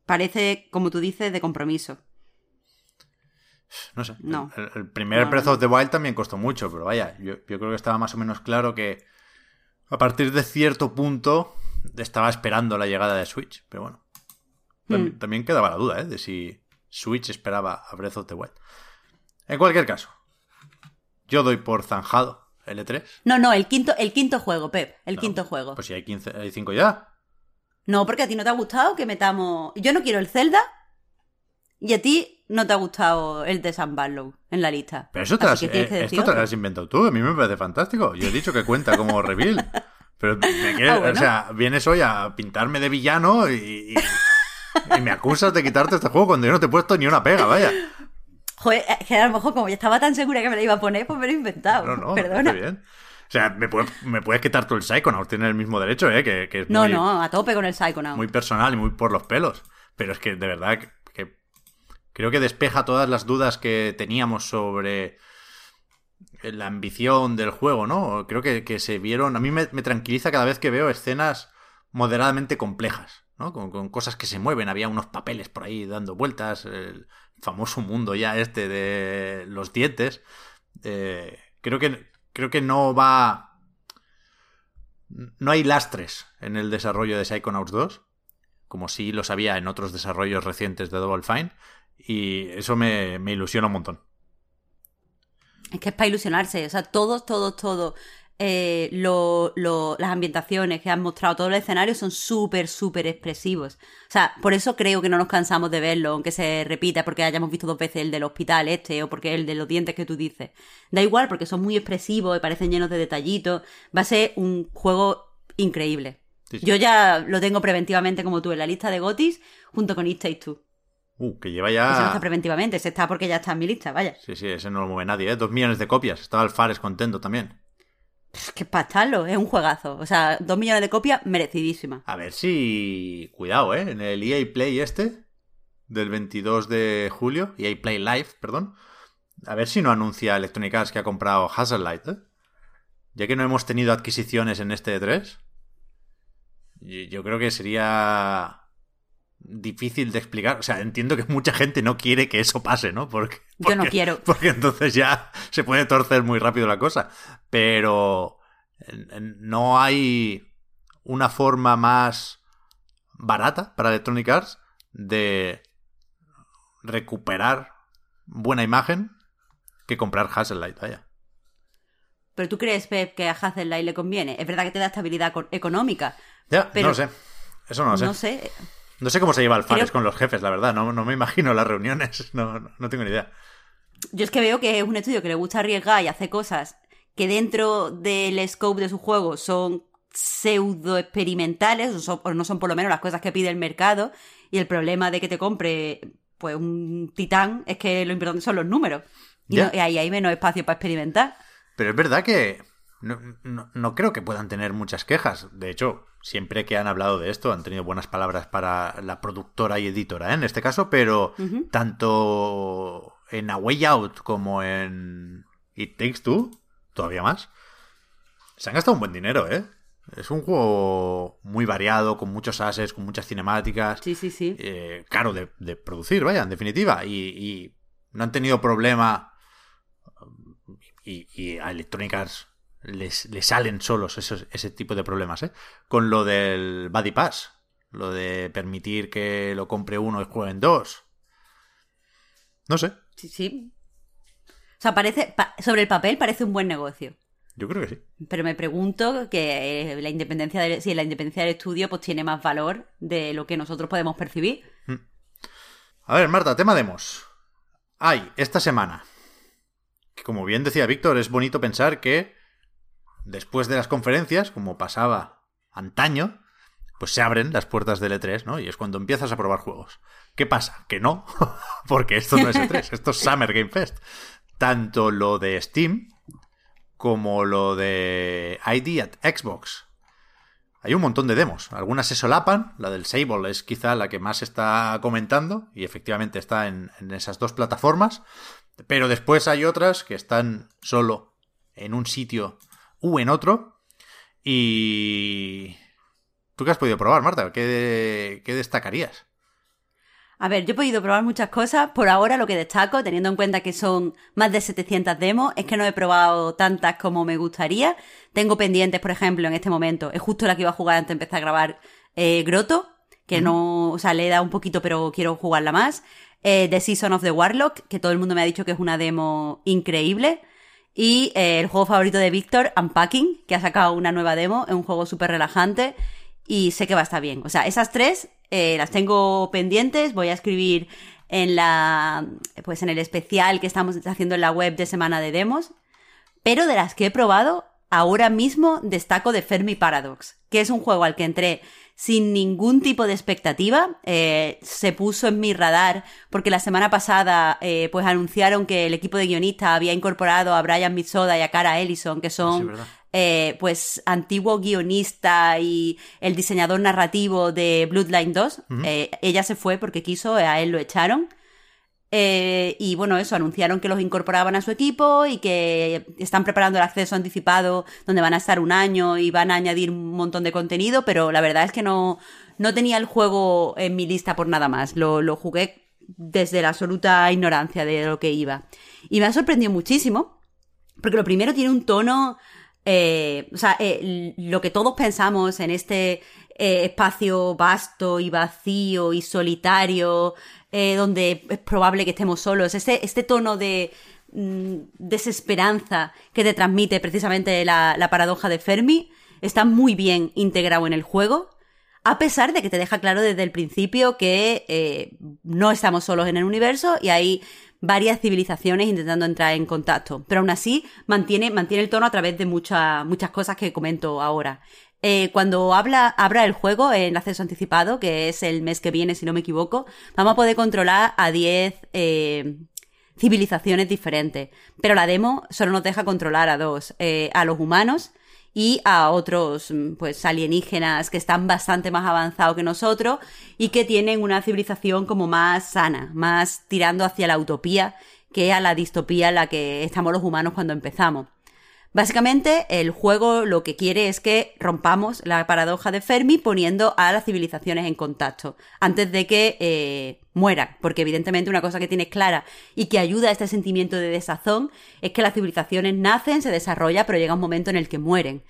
parece, como tú dices, de compromiso. No sé. No. El, primer Breath of the Wild también costó mucho, pero vaya, yo, yo creo que estaba más o menos claro que a partir de cierto punto estaba esperando la llegada de Switch, pero bueno. Hmm. También, quedaba la duda, ¿eh? De si Switch esperaba a Breath of the Wild. En cualquier caso, yo doy por zanjado el E3. No, no, el quinto, el quinto juego, Pep. El quinto juego. Pues si hay, 15, hay cinco ya. No, porque a ti no te ha gustado que metamos. Yo no quiero el Zelda. Y a ti no te ha gustado el de San Barlow en la lista. Pero eso te, has, eh, esto te lo has inventado tú. A mí me parece fantástico. Yo he dicho que cuenta como reveal. <laughs> Pero me ah, o sea, vienes hoy a pintarme de villano y, y, me acusas de quitarte este juego cuando yo no te he puesto ni una pega, vaya. Joder, que a lo mejor como ya estaba tan segura que me la iba a poner, pues me lo he inventado. No, no, Perdona. bien. O sea, me puedes, me puedes quitar tú el Psychonaut, tienes el mismo derecho, ¿eh? Que, que no, no, a tope con el Psychonaut. Muy personal y muy por los pelos. Pero es que, de verdad, que creo que despeja todas las dudas que teníamos sobre la ambición del juego, ¿no? Creo que, se vieron. A mí me, tranquiliza cada vez que veo escenas moderadamente complejas, Con, cosas que se mueven. Había unos papeles por ahí dando vueltas. El famoso mundo ya este de los dientes. Eh, creo que. Creo que no va. No hay lastres en el desarrollo de Psychonauts 2. Como sí lo sabía en otros desarrollos recientes de Double Fine. Y eso me, me ilusiona un montón. Es que es para ilusionarse, o sea, todos, todos, todos eh, las ambientaciones que han mostrado, todos los escenarios son súper, súper expresivos. O sea, por eso creo que no nos cansamos de verlo, aunque se repita, porque hayamos visto dos veces el del hospital este o porque el de los dientes que tú dices. Da igual, porque son muy expresivos y parecen llenos de detallitos. Va a ser un juego increíble. Yo ya lo tengo preventivamente como tú en la lista de Gotis junto con It Takes Two. Uh, que lleva ya. Ese no está preventivamente, ese está porque ya está en mi lista, vaya. Sí, sí, ese no lo mueve nadie, ¿eh? Dos millones de copias. Estaba el Fares contento también. Que para es un juegazo. O sea, dos millones de copias merecidísima. A ver si. Cuidado, ¿eh? En el EA Play este, del 22 de julio, EA Play Live, perdón. A ver si no anuncia Electronic Arts que ha comprado Hazardlight, ¿eh? Ya que no hemos tenido adquisiciones en este 3, yo creo que sería difícil de explicar. O sea, entiendo que mucha gente no quiere que eso pase, ¿no? Porque, Yo no quiero. Porque entonces ya se puede torcer muy rápido la cosa. Pero no hay una forma más barata para Electronic Arts de recuperar buena imagen que comprar Light, vaya. Pero tú crees, Pep, que a Light le conviene. Es verdad que te da estabilidad económica. Ya, pero... no lo sé. Eso no lo sé. No sé. No sé cómo se lleva Alfares con los jefes, la verdad. No, me imagino las reuniones. <laughs> No, no, tengo ni idea. Yo es que veo que es un estudio que le gusta arriesgar y hace cosas que dentro del scope de su juego son pseudo experimentales o, no son por lo menos las cosas que pide el mercado y el problema de que te compre pues un titán es que lo importante son los números. Y, ahí hay menos espacio para experimentar. Pero es verdad que no, no, creo que puedan tener muchas quejas. De hecho siempre que han hablado de esto han tenido buenas palabras para la productora y editora, ¿eh? en este caso, pero tanto en A Way Out como en It Takes Two, todavía más, se han gastado un buen dinero, ¿eh? Es un juego muy variado, con muchos assets, con muchas cinemáticas. Sí, sí, sí. Eh, caro de, producir, vaya, en definitiva. Y, no han tenido problema. Y, y a Electronic Arts les, salen solos ese tipo de problemas, ¿eh? Con lo del Buddy Pass, lo de permitir que lo compre uno y jueguen dos. No sé. Sí, sí. O sea, parece, sobre el papel parece un buen negocio. Yo creo que sí. Pero me pregunto que eh, la independencia de, si la independencia del estudio pues tiene más valor de lo que nosotros podemos percibir. Hmm. A ver, Marta, tema demos. Hay esta semana. Que como bien decía Víctor, es bonito pensar que después de las conferencias, como pasaba antaño, pues se abren las puertas del E3, ¿no? Y es cuando empiezas a probar juegos. ¿Qué pasa? Que no, <laughs> porque esto no es E3, <laughs> esto es Summer Game Fest. Tanto lo de Steam como lo de ID at Xbox hay un montón de demos. Algunas se solapan, la del Sable es quizá la que más está comentando y efectivamente está en, esas dos plataformas, pero después hay otras que están solo en un sitio u en otro. Y... ¿Tú qué has podido probar, Marta? ¿Qué, qué destacarías? A ver, yo he podido probar muchas cosas. Por ahora lo que destaco, teniendo en cuenta que son más de 700 demos, es que no he probado tantas como me gustaría. Tengo pendientes, por ejemplo, en este momento. Es justo la que iba a jugar antes de empezar a grabar eh, Grotto, que no, o sea, le he dado un poquito, pero quiero jugarla más. Eh, the Season of the Warlock, que todo el mundo me ha dicho que es una demo increíble. Y eh, el juego favorito de Víctor, Unpacking, que ha sacado una nueva demo. Es un juego súper relajante y sé que va a estar bien. O sea, esas tres eh, las tengo pendientes, voy a escribir en la, pues en el especial que estamos haciendo en la web de semana de demos, pero de las que he probado, ahora mismo destaco de Fermi Paradox, que es un juego al que entré sin ningún tipo de expectativa. Eh, se puso en mi radar porque la semana pasada eh, pues anunciaron que el equipo de guionistas había incorporado a Brian Mitsoda y a Cara Ellison, que son eh, pues antiguo guionista y el diseñador narrativo de Bloodline 2. Eh, ella se fue porque quiso, a él lo echaron. Eh, y bueno, eso, anunciaron que los incorporaban a su equipo y que están preparando el acceso anticipado donde van a estar un año y van a añadir un montón de contenido, pero la verdad es que no, no tenía el juego en mi lista por nada más. Lo, lo jugué desde la absoluta ignorancia de lo que iba. Y me ha sorprendido muchísimo, porque lo primero tiene un tono eh, o sea, eh, lo que todos pensamos en este eh, espacio vasto y vacío y solitario, donde es probable que estemos solos, este, este tono de mm, desesperanza que te transmite precisamente la, la paradoja de Fermi, está muy bien integrado en el juego. A pesar de que te deja claro desde el principio que no estamos solos en el universo y hay varias civilizaciones intentando entrar en contacto. Pero aún así mantiene, mantiene el tono a través de muchas cosas que comento ahora. Eh, cuando habla, abra el juego en acceso anticipado, que es el mes que viene, si no me equivoco, vamos a poder controlar a 10 eh, civilizaciones diferentes. Pero la demo solo nos deja controlar a dos, eh, a los humanos y a otros mm, pues alienígenas que están bastante más avanzados que nosotros y que tienen una civilización como más sana, más tirando hacia la utopía que a la distopía en la que estamos los humanos cuando empezamos. Básicamente, el juego lo que quiere es que rompamos la paradoja de Fermi poniendo a las civilizaciones en contacto antes de que eh, mueran, porque evidentemente una cosa que tienes clara y que ayuda a este sentimiento de desazón es que las civilizaciones nacen, se desarrollan, pero llega un momento en el que mueren.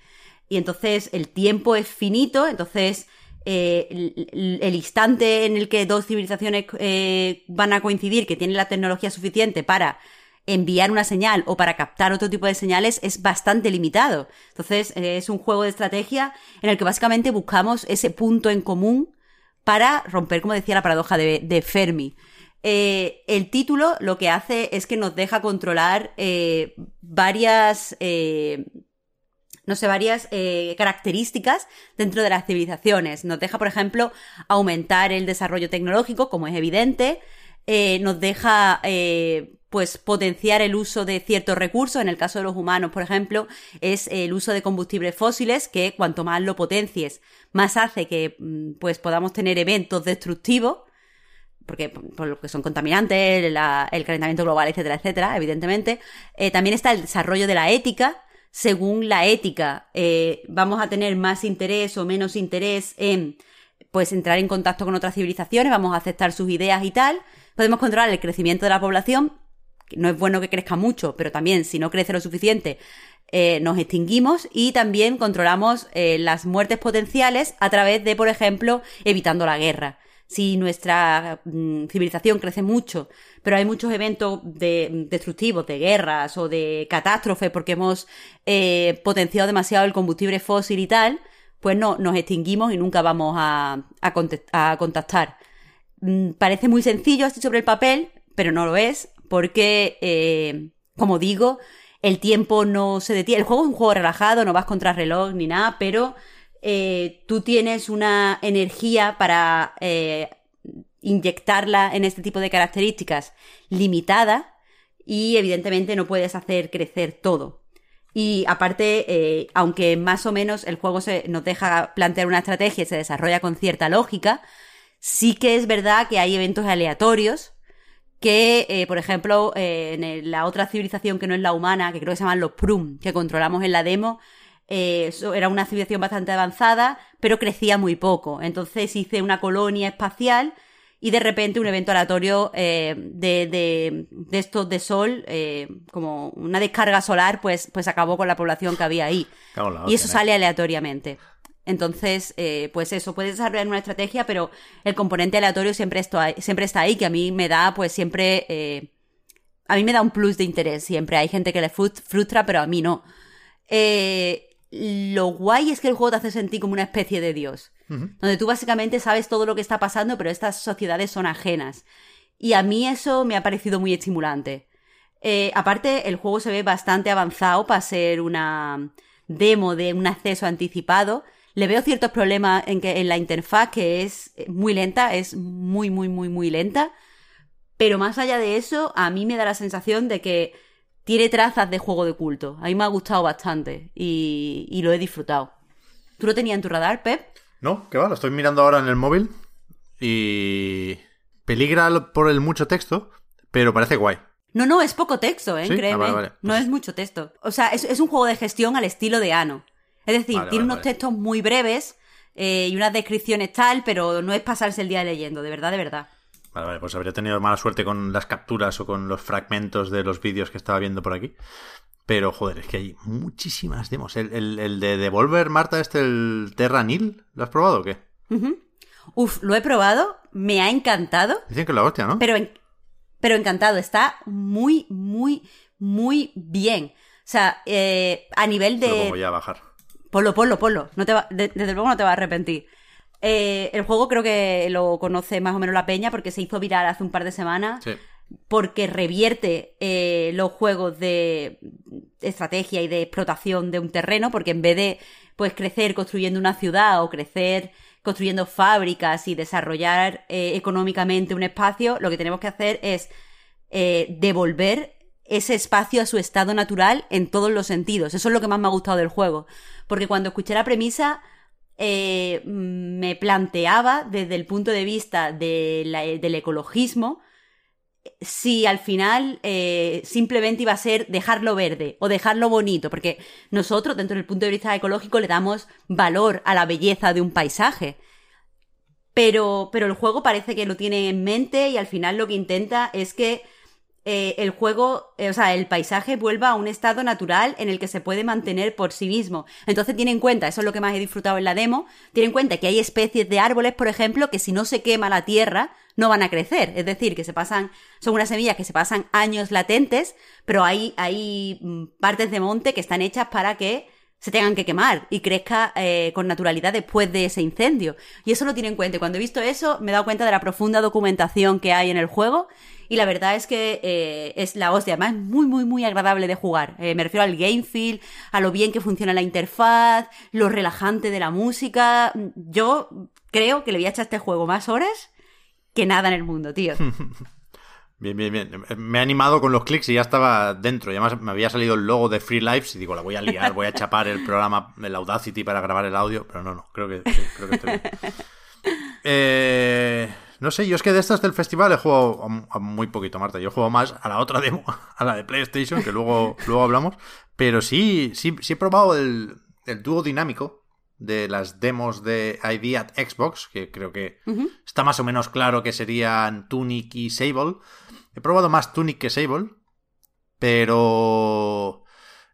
Y entonces el tiempo es finito, entonces eh, el, instante en el que dos civilizaciones eh, van a coincidir, que tienen la tecnología suficiente para enviar una señal o para captar otro tipo de señales es bastante limitado. Entonces, eh, es un juego de estrategia en el que básicamente buscamos ese punto en común para romper, como decía, la paradoja de, Fermi. Eh, el título lo que hace es que nos deja controlar eh, varias, no sé, varias características dentro de las civilizaciones. Nos deja, por ejemplo, aumentar el desarrollo tecnológico, como es evidente. nos deja pues potenciar el uso de ciertos recursos, en el caso de los humanos, por ejemplo, es el uso de combustibles fósiles, que cuanto más lo potencies, más hace que mm, pues podamos tener eventos destructivos, porque por lo que son contaminantes, el calentamiento global, etcétera, etcétera, evidentemente. Eh, también está el desarrollo de la ética. Según la ética, eh, vamos a tener más interés o menos interés en pues entrar en contacto con otras civilizaciones, vamos a aceptar sus ideas y tal. Podemos controlar el crecimiento de la población, no es bueno que crezca mucho, pero también si no crece lo suficiente, eh, nos extinguimos y también controlamos eh, las muertes potenciales a través de, por ejemplo, evitando la guerra. Si nuestra mm, civilización crece mucho, pero hay muchos eventos de, destructivos, de guerras o de catástrofes porque hemos eh, potenciado demasiado el combustible fósil y tal, pues no, nos extinguimos y nunca vamos a, a contactar. Mm, parece muy sencillo así sobre el papel, pero no lo es porque, eh, como digo, el tiempo no se detiene. El juego es un juego relajado, no vas contra reloj ni nada, pero eh, tú tienes una energía para eh, inyectarla en este tipo de características limitada y evidentemente no puedes hacer crecer todo. Y aparte, aunque más o menos el juego se, nos deja plantear una estrategia y se desarrolla con cierta lógica, sí que es verdad que hay eventos aleatorios que, eh, por ejemplo, eh, en la otra civilización que no es la humana, que creo que se llaman los Prum, que controlamos en la demo, era una civilización bastante avanzada, pero crecía muy poco. Entonces hice una colonia espacial y de repente un evento aleatorio eh, de, de, de, estos de sol, eh, como una descarga solar, pues, pues acabó con la población que había ahí. y eso sale aleatoriamente. Entonces, eh, pues eso, puedes desarrollar una estrategia, pero el componente aleatorio siempre, está, siempre está ahí, que a mí me da, pues siempre, a mí me da un plus de interés siempre. Hay gente que le frustra, pero a mí no. lo guay es que el juego te hace sentir como una especie de dios donde tú básicamente sabes todo lo que está pasando, pero estas sociedades son ajenas. Y a mí eso me ha parecido muy estimulante. Eh, aparte, el juego se ve bastante avanzado para ser una demo de un acceso anticipado. Le veo ciertos problemas en, que, en la interfaz, que es muy lenta, es muy, muy, muy, muy lenta. Pero más allá de eso, a mí me da la sensación de que tiene trazas de juego de culto. A mí me ha gustado bastante y, y lo he disfrutado. ¿Tú lo tenías en tu radar, Pep? No, ¿qué va? Lo estoy mirando ahora en el móvil y peligra por el mucho texto, pero parece guay. No, no, es poco texto, ¿eh? Créeme. Ah, no es mucho texto. O sea, es, un juego de gestión al estilo de Ano. Es decir, tiene unos textos muy breves eh, y unas descripciones tal, pero no es pasarse el día leyendo, de verdad, de verdad. Vale, vale, pues habría tenido mala suerte con las capturas o con los fragmentos de los vídeos que estaba viendo por aquí. Pero, joder, es que hay muchísimas demos. El, de Devolver, Marta, este, el Terra Nil, ¿lo has probado o qué? Uf, lo he probado, me ha encantado. Dicen que es la hostia, ¿no? Pero, pero encantado, está muy, muy, muy bien. O sea, eh, a nivel de... Lo voy a bajar. Ponlo, ponlo, ponlo. No te desde luego no te va a arrepentir. Eh, el juego creo que lo conoce más o menos la peña porque se hizo viral hace un par de semanas. Sí porque revierte eh, los juegos de estrategia y de explotación de un terreno, porque en vez de pues crecer construyendo una ciudad o crecer construyendo fábricas y desarrollar eh, económicamente un espacio, lo que tenemos que hacer es devolver ese espacio a su estado natural en todos los sentidos. Eso es lo que más me ha gustado del juego. Porque cuando escuché la premisa, me planteaba desde el punto de vista del ecologismo, si al final eh, simplemente iba a ser dejarlo verde o dejarlo bonito, porque nosotros, dentro del punto de vista ecológico, le damos valor a la belleza de un paisaje. Pero, pero el juego parece que lo tiene en mente y al final lo que intenta es que eh, el juego, eh, o sea, el paisaje vuelva a un estado natural en el que se puede mantener por sí mismo. Entonces tiene en cuenta, eso es lo que más he disfrutado en la demo, tiene en cuenta que hay especies de árboles, por ejemplo, que si no se quema la tierra, no van a crecer. Es decir, que se pasan, son unas semillas que se pasan años latentes, pero hay, hay mm, partes de monte que están hechas para que se tengan que quemar y crezca eh, con naturalidad después de ese incendio. Y eso lo tiene en cuenta. cuando he visto eso, me he dado cuenta de la profunda documentación que hay en el juego. Y la verdad es que eh, es la hostia. Además, es muy, muy, muy agradable de jugar. Eh, me refiero al game feel, a lo bien que funciona la interfaz, lo relajante de la música. Yo creo que le voy a echar a este juego más horas que nada en el mundo, tío. <laughs> Bien, bien, bien. Me he animado con los clics y ya estaba dentro. Y además me había salido el logo de Free Lives y digo, la voy a liar, voy a chapar el programa, el Audacity para grabar el audio. Pero no, no, creo que, creo que estoy bien. Eh, no sé, yo es que de estas del festival he jugado muy poquito, Marta. Yo he jugado más a la otra demo, <laughs> a la de PlayStation, que luego, luego hablamos. Pero sí, sí, sí he probado el, el dúo dinámico, de las demos de ID at Xbox, que creo que está más o menos claro que serían Tunic y Sable. He probado más Tunic que Sable, pero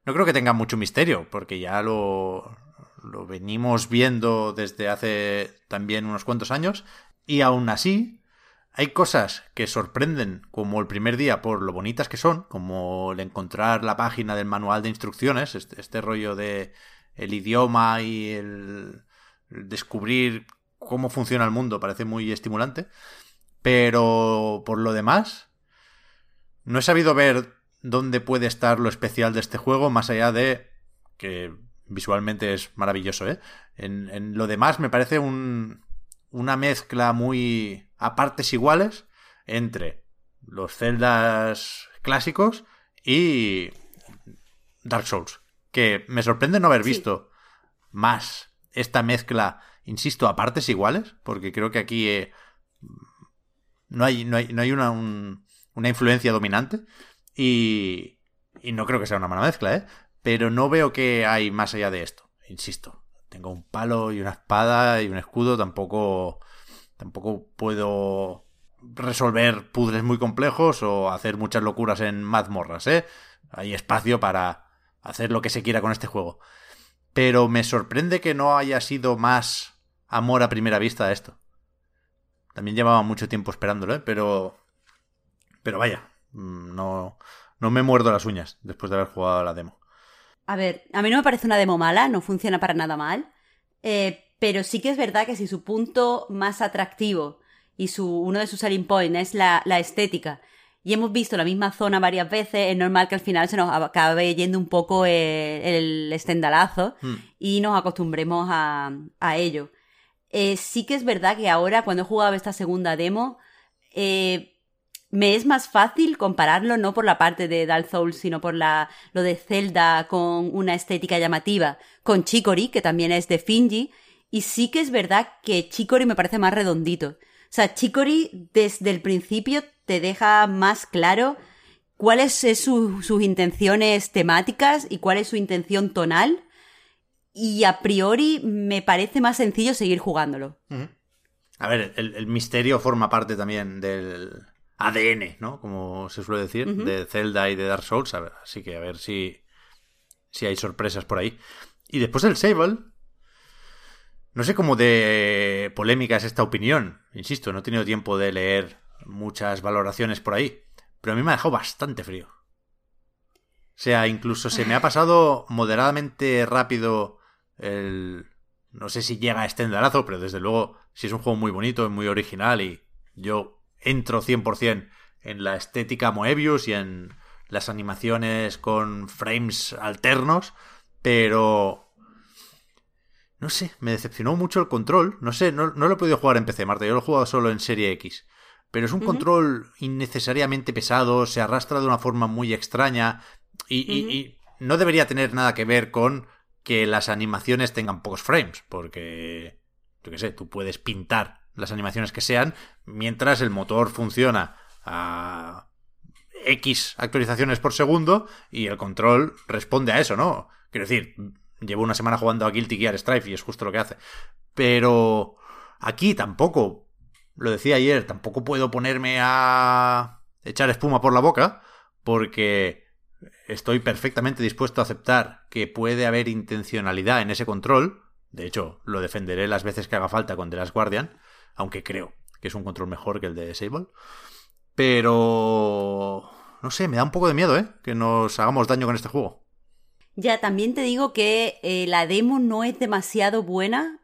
no creo que tenga mucho misterio, porque ya lo, lo venimos viendo desde hace también unos cuantos años, y aún así hay cosas que sorprenden como el primer día por lo bonitas que son, como el encontrar la página del manual de instrucciones, este, este rollo de el idioma y el, descubrir cómo funciona el mundo parece muy estimulante. Pero por lo demás, no he sabido ver dónde puede estar lo especial de este juego, más allá de que visualmente es maravilloso, ¿eh? En, en lo demás me parece un, una mezcla muy a partes iguales entre los celdas clásicos y Dark Souls que me sorprende no haber visto más esta mezcla, insisto, a partes iguales, porque creo que aquí eh, no hay, no hay, no hay una, una influencia dominante y, y no creo que sea una mala mezcla, ¿eh? Pero no veo que hay más allá de esto, insisto. Tengo un palo y una espada y un escudo, tampoco, tampoco puedo resolver puzzles muy complejos o hacer muchas locuras en mazmorras, ¿eh? Hay espacio para hacer lo que se quiera con este juego. Pero me sorprende que no haya sido más amor a primera vista esto. También llevaba mucho tiempo esperándolo, ¿eh? Pero... Pero vaya, mm, no, no me muerdo las uñas después de haber jugado la demo. A ver, a mí no me parece una demo mala, no funciona para nada mal. Eh, pero sí que es verdad que si su punto más atractivo y su, uno de sus selling points es la, estética, y hemos visto la misma zona varias veces, es normal que al final se nos acabe yendo un poco eh, el, estendalazo hmm. y nos acostumbremos a, ello. Eh, sí que es verdad que ahora, cuando he jugado esta segunda demo, me es más fácil compararlo no por la parte de Dark Souls, sino por la, lo de Zelda con una estética llamativa, con Chicory, que también es de Finji, y sí que es verdad que Chicory me parece más redondito. O sea, Chicory desde el principio te deja más claro cuáles son sus intenciones temáticas y cuál es su intención tonal. Y a priori me parece más sencillo seguir jugándolo. A ver, el misterio forma parte también del, ADN, ¿no? Como se suele decir, de Zelda y de Dark Souls. así que a ver si, si hay sorpresas por ahí. Y después del Sable, no sé cómo de polémica es esta opinión. Insisto, no he tenido tiempo de leer muchas valoraciones por ahí. Pero a mí me ha dejado bastante frío. O sea, incluso se me ha pasado moderadamente rápido el... No sé si llega a estendarazo, pero desde luego, si es un juego muy bonito, muy original y yo entro 100% en la estética Moebius y en las animaciones con frames alternos, pero... No sé, me decepcionó mucho el control. No sé, no, lo he podido jugar en PC, Marta. Yo lo he jugado solo en Serie X. Pero es un control innecesariamente pesado, se arrastra de una forma muy extraña y, y, no debería tener nada que ver con que las animaciones tengan pocos frames, porque, yo qué sé, tú puedes pintar las animaciones que sean, mientras el motor funciona a X actualizaciones por segundo y el control responde a eso, ¿no? Quiero decir, llevo una semana jugando a Guilty Gear Strife y es justo lo que hace. Pero aquí tampoco, lo decía ayer, tampoco puedo ponerme a echar espuma por la boca porque estoy perfectamente dispuesto a aceptar que puede haber intencionalidad en ese control. De hecho, lo defenderé las veces que haga falta con The Last Guardian aunque creo que es un control mejor que el de Sable. Pero... No sé, me da un poco de miedo, ¿eh? Que nos hagamos daño con este juego. Ya, también te digo que eh, la demo no es demasiado buena.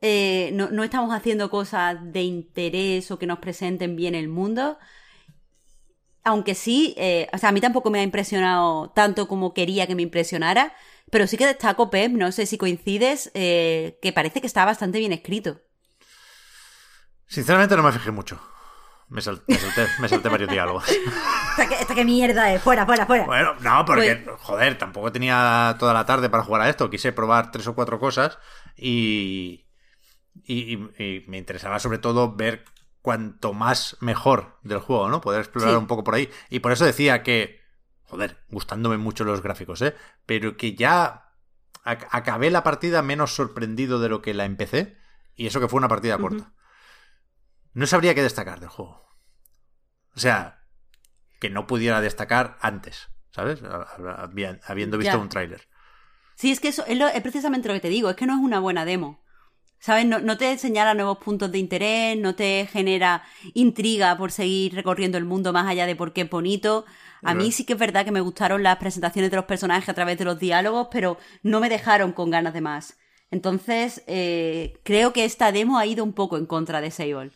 Eh, no, estamos haciendo cosas de interés o que nos presenten bien el mundo. Aunque sí, eh, o sea, a mí tampoco me ha impresionado tanto como quería que me impresionara. Pero sí que destaco, Pep, no sé si coincides, que parece que está bastante bien escrito. Sinceramente no me fijé mucho. Me, salté, me salté, varios diálogos. <laughs> ¿Esta qué, mierda es? Fuera, fuera, fuera. Bueno, no, porque, pues- joder, tampoco tenía toda la tarde para jugar a esto. Quise probar tres o cuatro cosas y, y, me interesaba sobre todo ver cuanto más mejor del juego, ¿no? Poder explorar un poco por ahí. Y por eso decía que, joder, gustándome mucho los gráficos, ¿eh? Pero que ya acabé la partida menos sorprendido de lo que la empecé. Y eso que fue una partida corta no sabría qué destacar del juego. O sea, que no pudiera destacar antes, ¿sabes? Habiendo visto un tráiler. Sí, es que eso es, precisamente lo que te digo, es que no es una buena demo. ¿Sabes? No, no, te señala nuevos puntos de interés, no te genera intriga por seguir recorriendo el mundo más allá de por qué es bonito. A mí sí que es verdad que me gustaron las presentaciones de los personajes a través de los diálogos, pero no me dejaron con ganas de más. Entonces, eh, creo que esta demo ha ido un poco en contra de Sable.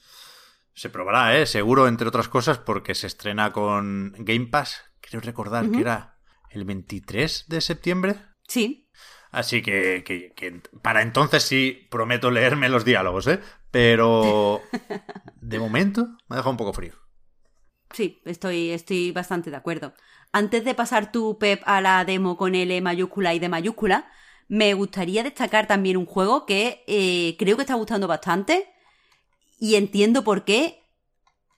Se probará, ¿eh? Seguro, entre otras cosas, porque se estrena con Game Pass. Quiero recordar que era el 23 de septiembre. Sí. Así que, que, para entonces sí prometo leerme los diálogos, ¿eh? Pero <laughs> de momento me ha dejado un poco frío. sí, estoy, estoy bastante de acuerdo. Antes de pasar tu, Pep, a la demo con L mayúscula y D mayúscula, me gustaría destacar también un juego que eh, creo que está gustando bastante y entiendo por qué,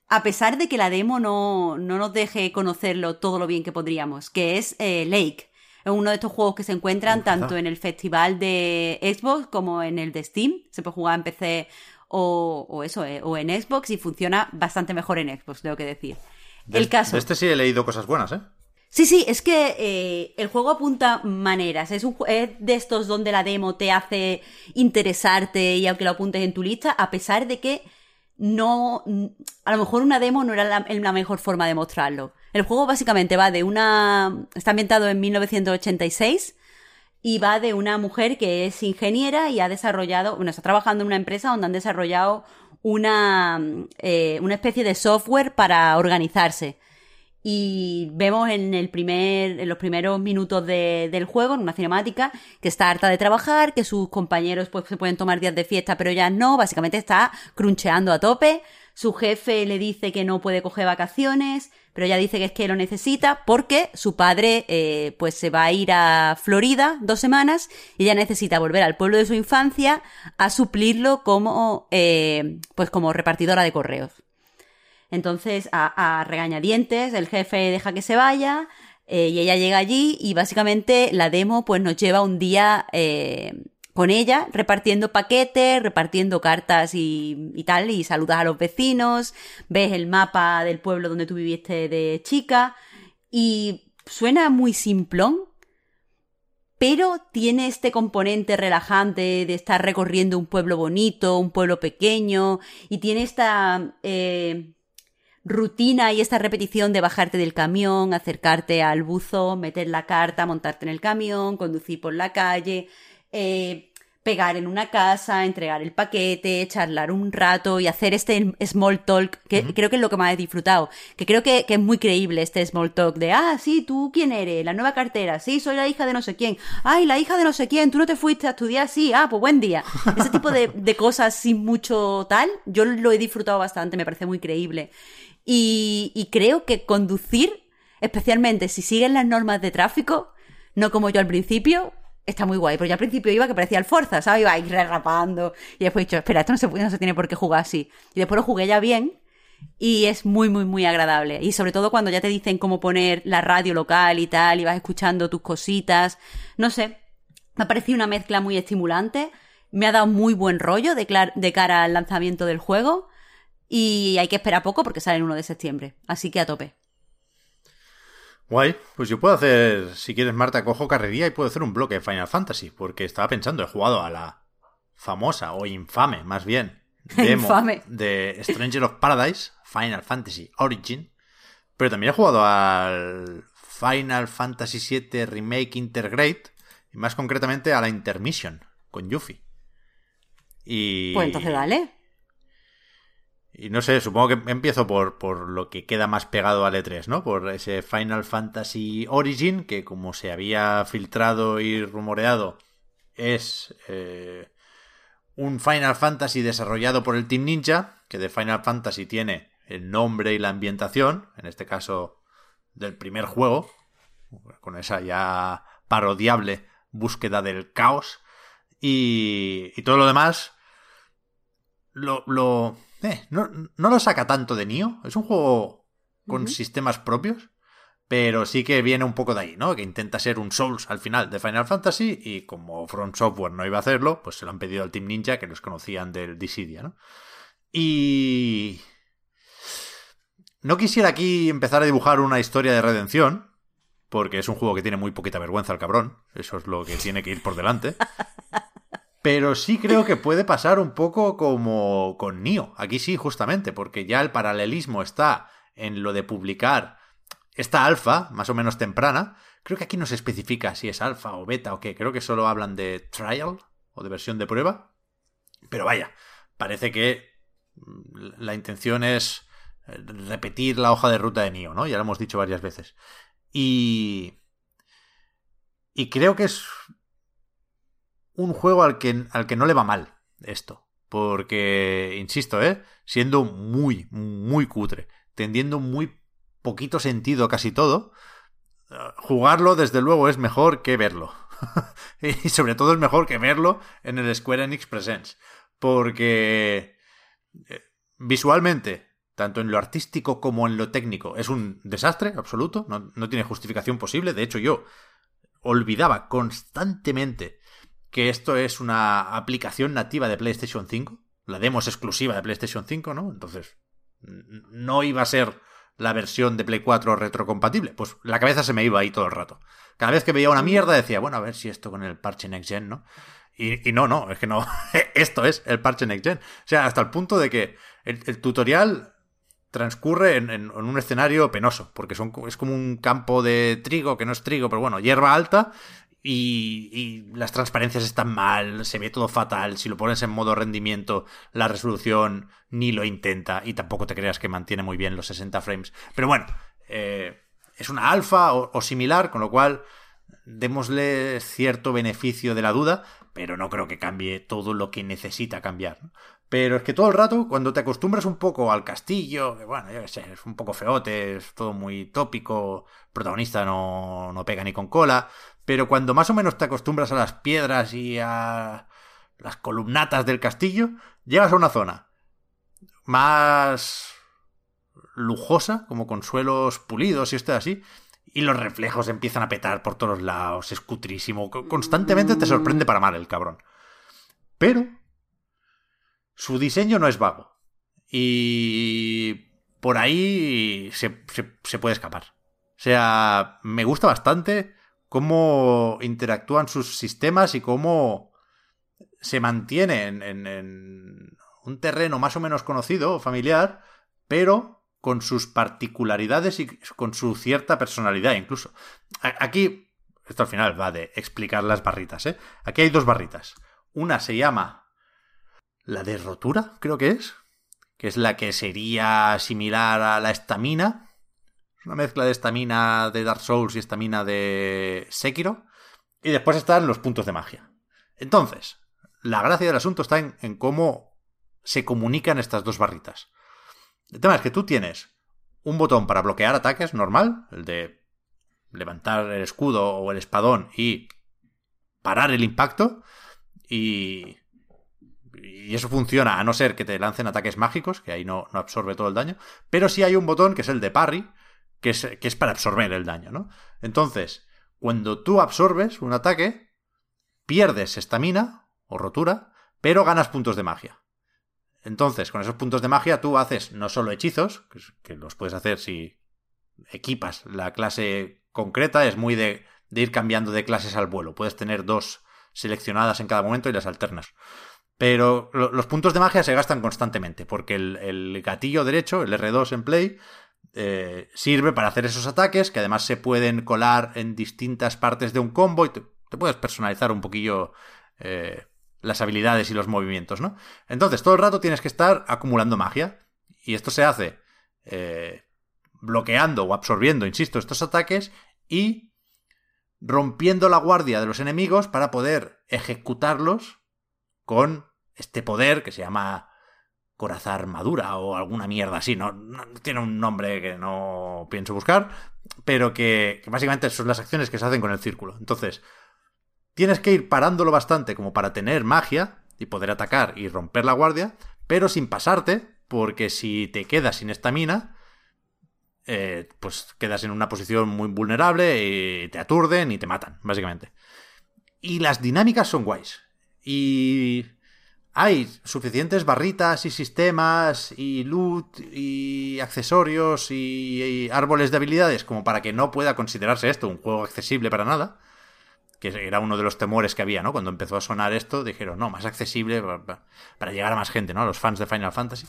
a pesar de que la demo no, no nos deje conocerlo todo lo bien que podríamos, que es eh, Lake. Es uno de estos juegos que se encuentran tanto en el festival de Xbox como en el de Steam. Se puede jugar en PC o, eso, eh, o en Xbox y funciona bastante mejor en Xbox, tengo que decir. el caso. De este sí he leído cosas buenas, ¿eh? Sí, sí, es que eh, el juego apunta maneras. Es, un, es de estos donde la demo te hace interesarte y aunque lo apuntes en tu lista, a pesar de que no. A lo mejor una demo no era la, mejor forma de mostrarlo. El juego básicamente va de una. Está ambientado en 1986 y va de una mujer que es ingeniera y ha desarrollado. Bueno, está trabajando en una empresa donde han desarrollado una, eh, una especie de software para organizarse y vemos en el primer en los primeros minutos del juego en una cinemática que está harta de trabajar que sus compañeros pues se pueden tomar días de fiesta pero ya no básicamente está cruncheando a tope. Su jefe le dice que no puede coger vacaciones pero ella dice que es que lo necesita porque su padre eh, pues se va a ir a Florida dos semanas y ella necesita volver al pueblo de su infancia a suplirlo como eh, pues como repartidora de correos entonces, a, regañadientes, el jefe deja que se vaya eh, y ella llega allí y básicamente la demo pues nos lleva un día eh, con ella repartiendo paquetes, repartiendo cartas y, y, tal, y saludas a los vecinos, ves el mapa del pueblo donde tú viviste de chica y suena muy simplón, pero tiene este componente relajante de estar recorriendo un pueblo bonito, un pueblo pequeño, y tiene esta eh, rutina y esta repetición de bajarte del camión, acercarte al buzo, meter la carta, montarte en el camión, conducir por la calle, eh, pegar en una casa, entregar el paquete, charlar un rato y hacer este small talk, que creo que es lo que más he disfrutado, que creo que, que, es muy creíble este small talk de, ah, sí, tú quién eres, la nueva cartera, sí, soy la hija de no sé quién, ay, la hija de no sé quién, tú no te fuiste a estudiar, sí, ah, pues buen día. Ese tipo de, de cosas sin mucho tal, yo lo he disfrutado bastante, me parece muy creíble. Y, creo que conducir, especialmente si siguen las normas de tráfico, no como yo al principio, está muy guay. Porque yo al principio iba que parecía el Forza, ¿sabes? Iba ahí rapando. Y después he dicho, espera, esto no se, no se tiene por qué jugar así. Y después lo jugué ya bien. Y es muy, muy, muy agradable. Y sobre todo cuando ya te dicen cómo poner la radio local y tal, y vas escuchando tus cositas. No sé. Me ha parecido una mezcla muy estimulante. Me ha dado muy buen rollo de, de cara al lanzamiento del juego. Y hay que esperar poco porque sale el 1 de septiembre. Así que a tope. Guay, pues yo puedo hacer, si quieres Marta, cojo carrería y puedo hacer un bloque de Final Fantasy, porque estaba pensando, he jugado a la famosa o infame, más bien, <laughs> demo infame. de Stranger of Paradise, Final Fantasy Origin, pero también he jugado al Final Fantasy VII Remake Intergrade, y más concretamente a la Intermission, con Yuffie. Y... Pues entonces dale. Y no sé, supongo que empiezo por, por lo que queda más pegado al E3, ¿no? Por ese Final Fantasy Origin, que como se había filtrado y rumoreado, es eh, un Final Fantasy desarrollado por el Team Ninja, que de Final Fantasy tiene el nombre y la ambientación, en este caso del primer juego, con esa ya parodiable búsqueda del caos. Y, y todo lo demás lo, lo eh, no, lo saca tanto de Nio. Es un juego con sistemas propios. Pero sí que viene un poco de ahí, ¿no? Que intenta ser un Souls al final de Final Fantasy. Y como Front Software no iba a hacerlo, pues se lo han pedido al Team Ninja, que los conocían del Dissidia, ¿no? Y. No quisiera aquí empezar a dibujar una historia de redención. Porque es un juego que tiene muy poquita vergüenza el cabrón. Eso es lo que tiene que ir por delante. <laughs> Pero sí creo que puede pasar un poco como con Nio. Aquí sí, justamente, porque ya el paralelismo está en lo de publicar esta alfa, más o menos temprana. Creo que aquí no se especifica si es alfa o beta o qué. Creo que solo hablan de trial o de versión de prueba. Pero vaya, parece que mm, la intención es eh, repetir la hoja de ruta de Nio, ¿no? Ya lo hemos dicho varias veces. Y. Y creo que es un juego al que, al que no le va mal esto. Porque, insisto, ¿eh? siendo muy, muy cutre, tendiendo muy poquito sentido casi todo, jugarlo desde luego es mejor que verlo. <laughs> y sobre todo es mejor que verlo en el Square Enix Presents. Porque eh, visualmente, tanto en lo artístico como en lo técnico, es un desastre absoluto. No, no tiene justificación posible. De hecho, yo olvidaba constantemente que esto es una aplicación nativa de PlayStation 5. La demo es exclusiva de PlayStation 5, ¿no? Entonces, no iba a ser la versión de Play 4 retrocompatible. Pues la cabeza se me iba ahí todo el rato. Cada vez que veía una mierda decía, bueno, a ver si esto con el parche Next Gen, ¿no? Y, no, no, es que no. <laughs> esto es el parche Next Gen. O sea, hasta el punto de que el, tutorial transcurre en, un escenario penoso, porque son, es como un campo de trigo, que no es trigo, pero bueno, hierba alta, y, las transparencias están mal, se ve todo fatal, si lo pones en modo rendimiento, la resolución ni lo intenta y tampoco te creas que mantiene muy bien los 60 frames. Pero bueno, eh, es una alfa o, similar, con lo cual démosle cierto beneficio de la duda, pero no creo que cambie todo lo que necesita cambiar. Pero es que todo el rato, cuando te acostumbras un poco al castillo, que bueno, yo qué sé, es un poco feote, es todo muy tópico, protagonista no, no pega ni con cola, pero cuando más o menos te acostumbras a las piedras y a las columnatas del castillo, llegas a una zona más lujosa, como con suelos pulidos y esto así, y los reflejos empiezan a petar por todos lados, es cutrísimo, constantemente te sorprende para mal el cabrón. Pero su diseño no es vago. Y por ahí se, se puede escapar. O sea, me gusta bastante cómo interactúan sus sistemas y cómo se mantienen en, un terreno más o menos conocido, familiar, pero con sus particularidades y con su cierta personalidad incluso. Aquí, esto al final va de explicar las barritas, ¿eh? Aquí hay dos barritas. Una se llama la de rotura, creo que es, que es la que sería similar a la estamina, una mezcla de estamina de Dark Souls y estamina de Sekiro. Y después están los puntos de magia. Entonces, la gracia del asunto está en, cómo se comunican estas dos barritas. El tema es que tú tienes un botón para bloquear ataques normal, el de levantar el escudo o el espadón y parar el impacto. Y, y eso funciona a no ser que te lancen ataques mágicos, que ahí no, no absorbe todo el daño. Pero sí hay un botón que es el de parry, que es, para absorber el daño, ¿no? Entonces, cuando tú absorbes un ataque, pierdes estamina o rotura, pero ganas puntos de magia. Entonces, con esos puntos de magia tú haces no solo hechizos, que los puedes hacer si equipas la clase concreta, es muy de, ir cambiando de clases al vuelo. Puedes tener dos seleccionadas en cada momento y las alternas. Pero los puntos de magia se gastan constantemente, porque el, el, gatillo derecho, el R2 en Play, eh, sirve para hacer esos ataques que además se pueden colar en distintas partes de un combo y te, puedes personalizar un poquillo eh, las habilidades y los movimientos, ¿no? Entonces, todo el rato tienes que estar acumulando magia y esto se hace eh, bloqueando o absorbiendo, insisto, estos ataques y rompiendo la guardia de los enemigos para poder ejecutarlos con este poder que se llama coraza armadura o alguna mierda así, ¿no? tiene un nombre que no pienso buscar, pero que, básicamente son las acciones que se hacen con el círculo. Entonces, tienes que ir parándolo bastante como para tener magia y poder atacar y romper la guardia, pero sin pasarte, porque si te quedas sin estamina, eh, pues quedas en una posición muy vulnerable y te aturden y te matan, básicamente. Y las dinámicas son guays. Y hay suficientes barritas y sistemas y loot y accesorios y, árboles de habilidades como para que no pueda considerarse esto un juego accesible para nada. Que era uno de los temores que había, ¿no? Cuando empezó a sonar esto, dijeron, no, más accesible para, llegar a más gente, ¿no? Los fans de Final Fantasy.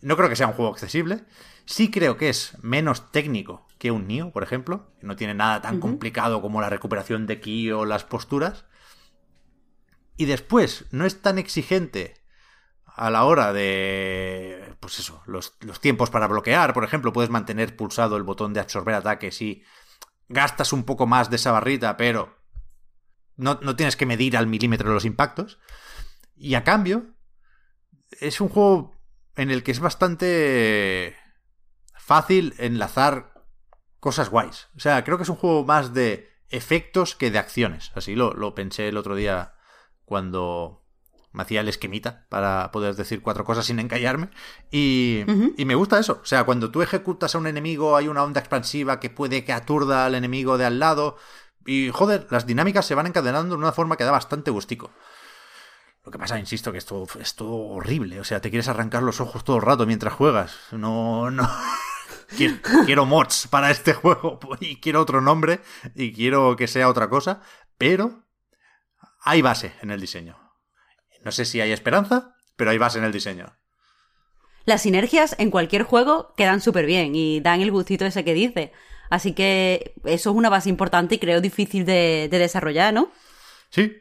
No creo que sea un juego accesible. Sí creo que es menos técnico que un Nioh, por ejemplo. No tiene nada tan complicado como la recuperación de ki o las posturas y después no es tan exigente a la hora de, pues eso, los, tiempos para bloquear, por ejemplo, puedes mantener pulsado el botón de absorber ataques y gastas un poco más de esa barrita, pero no, no tienes que medir al milímetro los impactos. Y a cambio, es un juego en el que es bastante fácil enlazar cosas guays. O sea, creo que es un juego más de efectos que de acciones. Así lo, lo pensé el otro día cuando me hacía el esquemita para poder decir cuatro cosas sin encallarme. Y, y, me gusta eso. O sea, cuando tú ejecutas a un enemigo hay una onda expansiva que puede que aturda al enemigo de al lado. Y joder, las dinámicas se van encadenando de una forma que da bastante gustico. Lo que pasa, insisto, que esto es todo horrible. O sea, te quieres arrancar los ojos todo el rato mientras juegas. No, no. <laughs> Quiero, quiero mods para este <laughs> juego y quiero otro nombre y quiero que sea otra cosa, pero hay base en el diseño. No sé si hay esperanza, pero hay base en el diseño. Las sinergias en cualquier juego quedan súper bien y dan el gustito ese que dice. Así que eso es una base importante y creo difícil de, desarrollar, ¿no? Sí,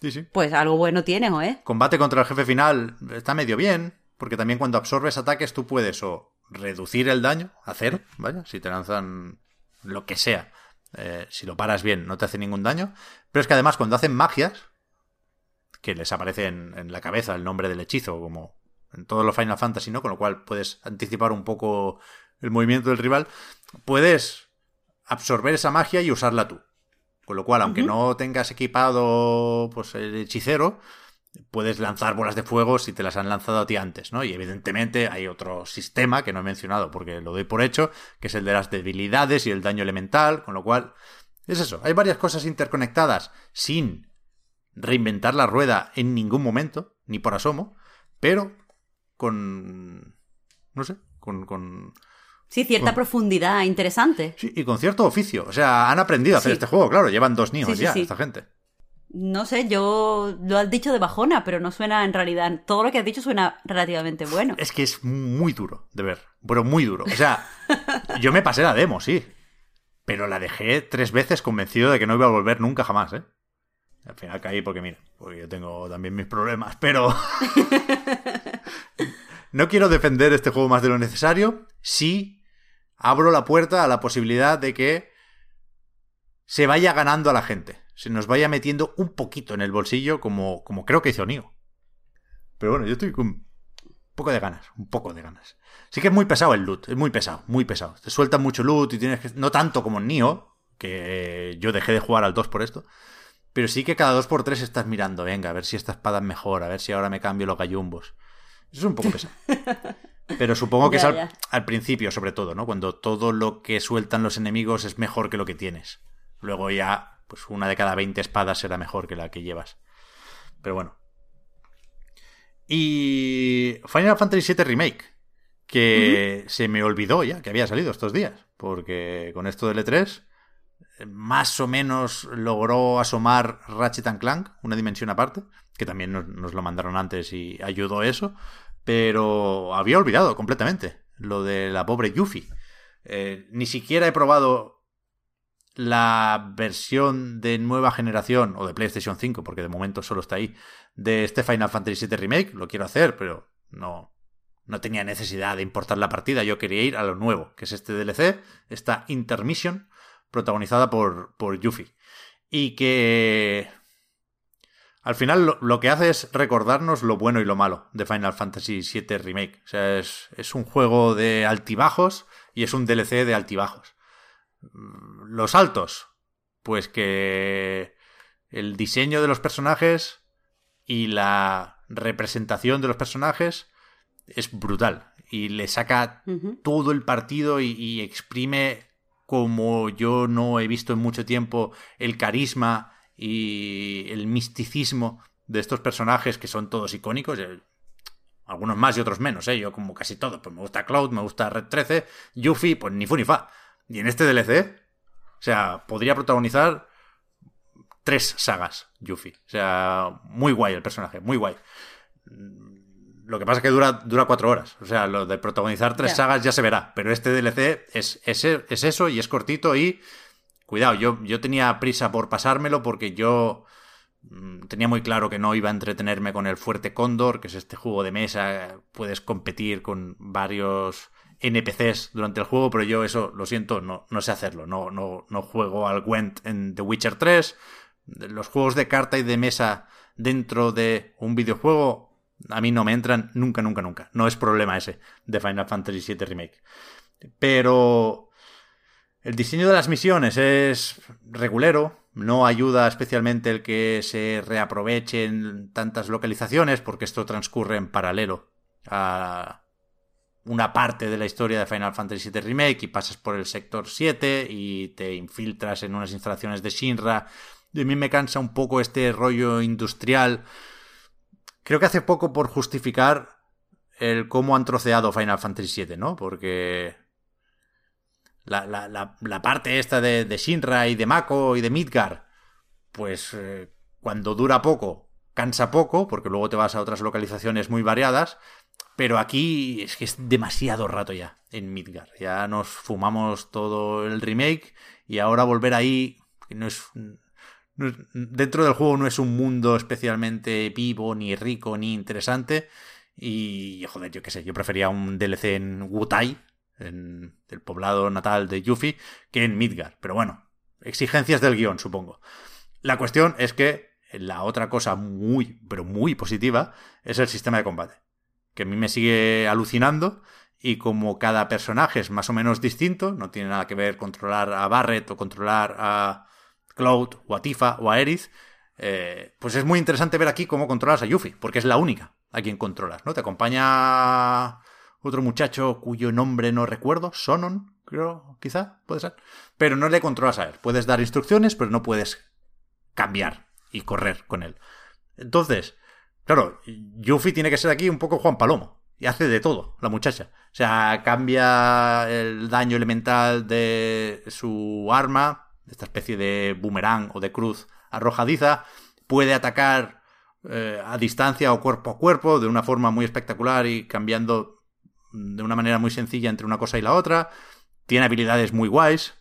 sí, sí. Pues algo bueno tienes, ¿eh? Combate contra el jefe final está medio bien, porque también cuando absorbes ataques tú puedes o reducir el daño a cero, vaya, si te lanzan lo que sea. Eh, si lo paras bien, no te hace ningún daño. Pero es que además, cuando hacen magias, que les aparece en, la cabeza el nombre del hechizo, como en todos los Final Fantasy, ¿no? Con lo cual puedes anticipar un poco el movimiento del rival, puedes absorber esa magia y usarla tú. Con lo cual, aunque no tengas equipado pues el hechicero, puedes lanzar bolas de fuego si te las han lanzado a ti antes, ¿no? Y evidentemente hay otro sistema que no he mencionado porque lo doy por hecho, que es el de las debilidades y el daño elemental, con lo cual es eso, hay varias cosas interconectadas sin reinventar la rueda en ningún momento, ni por asomo, pero con no sé, con, con Sí, cierta profundidad interesante. Sí, y con cierto oficio. O sea, han aprendido a hacer este juego, claro. Llevan dos niños ya, esta gente. No sé, yo lo has dicho de bajona, pero no suena en realidad. Todo lo que has dicho suena relativamente bueno. Es que es muy duro de ver, pero muy duro. O sea, yo me pasé la demo, sí. Pero la dejé tres veces convencido de que no iba a volver nunca jamás, ¿eh? Al final caí porque, mira, porque yo tengo también mis problemas, pero. <laughs> no quiero defender este juego más de lo necesario. Sí abro la puerta a la posibilidad de que se vaya ganando a la gente se nos vaya metiendo un poquito en el bolsillo como, como creo que hizo Nio. Pero bueno, yo estoy con poco de ganas, un poco de ganas. Sí que es muy pesado el loot, es muy pesado, muy pesado. Te sueltan mucho loot y tienes que... No tanto como en Nio, que yo dejé de jugar al 2 por esto. Pero sí que cada 2 por 3 estás mirando, venga, a ver si esta espada es mejor, a ver si ahora me cambio los gallumbos. Eso es un poco pesado. <laughs> Pero supongo que es al, al, principio, sobre todo, ¿no? Cuando todo lo que sueltan los enemigos es mejor que lo que tienes. Luego ya pues una de cada 20 espadas será mejor que la que llevas. Pero bueno. Y Final Fantasy VII Remake, que se me olvidó ya que había salido estos días, porque con esto del E3 más o menos logró asomar Ratchet Clank, una dimensión aparte, que también nos, lo mandaron antes y ayudó eso, pero había olvidado completamente lo de la pobre Yuffie. Eh, ni siquiera he probado la versión de nueva generación, o de PlayStation 5, porque de momento solo está ahí, de este Final Fantasy VII Remake. Lo quiero hacer, pero no, no tenía necesidad de importar la partida. Yo quería ir a lo nuevo, que es este DLC, esta Intermission, protagonizada por, por Yuffie. Y que al final lo, que hace es recordarnos lo bueno y lo malo de Final Fantasy VII Remake. O sea, es, es un juego de altibajos y es un DLC de altibajos. Los altos, pues que el diseño de los personajes y la representación de los personajes es brutal y le saca todo el partido y, exprime como yo no he visto en mucho tiempo el carisma y el misticismo de estos personajes que son todos icónicos. Eh, algunos más y otros menos, ¿eh? Yo como casi todo. Pues me gusta Cloud, me gusta Red 13, Yuffie, pues ni fu ni fa. Y en este DLC, o sea, podría protagonizar tres sagas, Yuffie. O sea, muy guay el personaje, muy guay. Lo que pasa es que dura, dura cuatro horas. O sea, lo de protagonizar tres sagas ya se verá. Pero este DLC es, es, es, eso y es cortito y... Cuidado, yo, yo tenía prisa por pasármelo porque yo mm, tenía muy claro que no iba a entretenerme con el Fuerte Cóndor, que es este juego de mesa. Puedes competir con varios NPCs durante el juego, pero yo eso, lo siento, no, no sé hacerlo. No, no, no juego al Gwent en The Witcher 3. Los juegos de carta y de mesa dentro de un videojuego a mí no me entran nunca, nunca, nunca. No es problema ese de Final Fantasy VII Remake. Pero El diseño de las misiones es regulero, no ayuda especialmente el que se reaprovechen tantas localizaciones, porque esto transcurre en paralelo a una parte de la historia de Final Fantasy VII Remake y pasas por el sector 7 y te infiltras en unas instalaciones de Shinra. Y a mí me cansa un poco este rollo industrial. Creo que hace poco por justificar el cómo han troceado Final Fantasy VII, ¿no? Porque la, la, la, parte esta de, de, Shinra y de Mako y de Midgar, pues eh, cuando dura poco, cansa poco, porque luego te vas a otras localizaciones muy variadas, pero aquí es que es demasiado rato ya en Midgar. Ya nos fumamos todo el remake y ahora volver ahí no es, no es, dentro del juego no es un mundo especialmente vivo, ni rico, ni interesante. Y joder, yo qué sé, yo prefería un DLC en Wutai, en el poblado natal de Yuffie, que en Midgar. Pero bueno, exigencias del guion, supongo. La cuestión es que la otra cosa muy, pero muy positiva es el sistema de combate. Que a mí me sigue alucinando y como cada personaje es más o menos distinto, no tiene nada que ver controlar a Barret o controlar a Cloud o a Tifa o a Eris, eh, pues es muy interesante ver aquí cómo controlas a Yuffie, porque es la única a quien controlas, ¿no? Te acompaña otro muchacho cuyo nombre no recuerdo, Sonon, creo, quizá, puede ser. Pero no le controlas a él. Puedes dar instrucciones, pero no puedes cambiar y correr con él. Entonces, claro, Yuffie tiene que ser aquí un poco Juan Palomo. Y hace de todo, la muchacha. O sea, cambia el daño elemental de su arma, esta especie de boomerang o de cruz arrojadiza. Puede atacar eh, a distancia o cuerpo a cuerpo de una forma muy espectacular y cambiando de una manera muy sencilla entre una cosa y la otra. Tiene habilidades muy guays.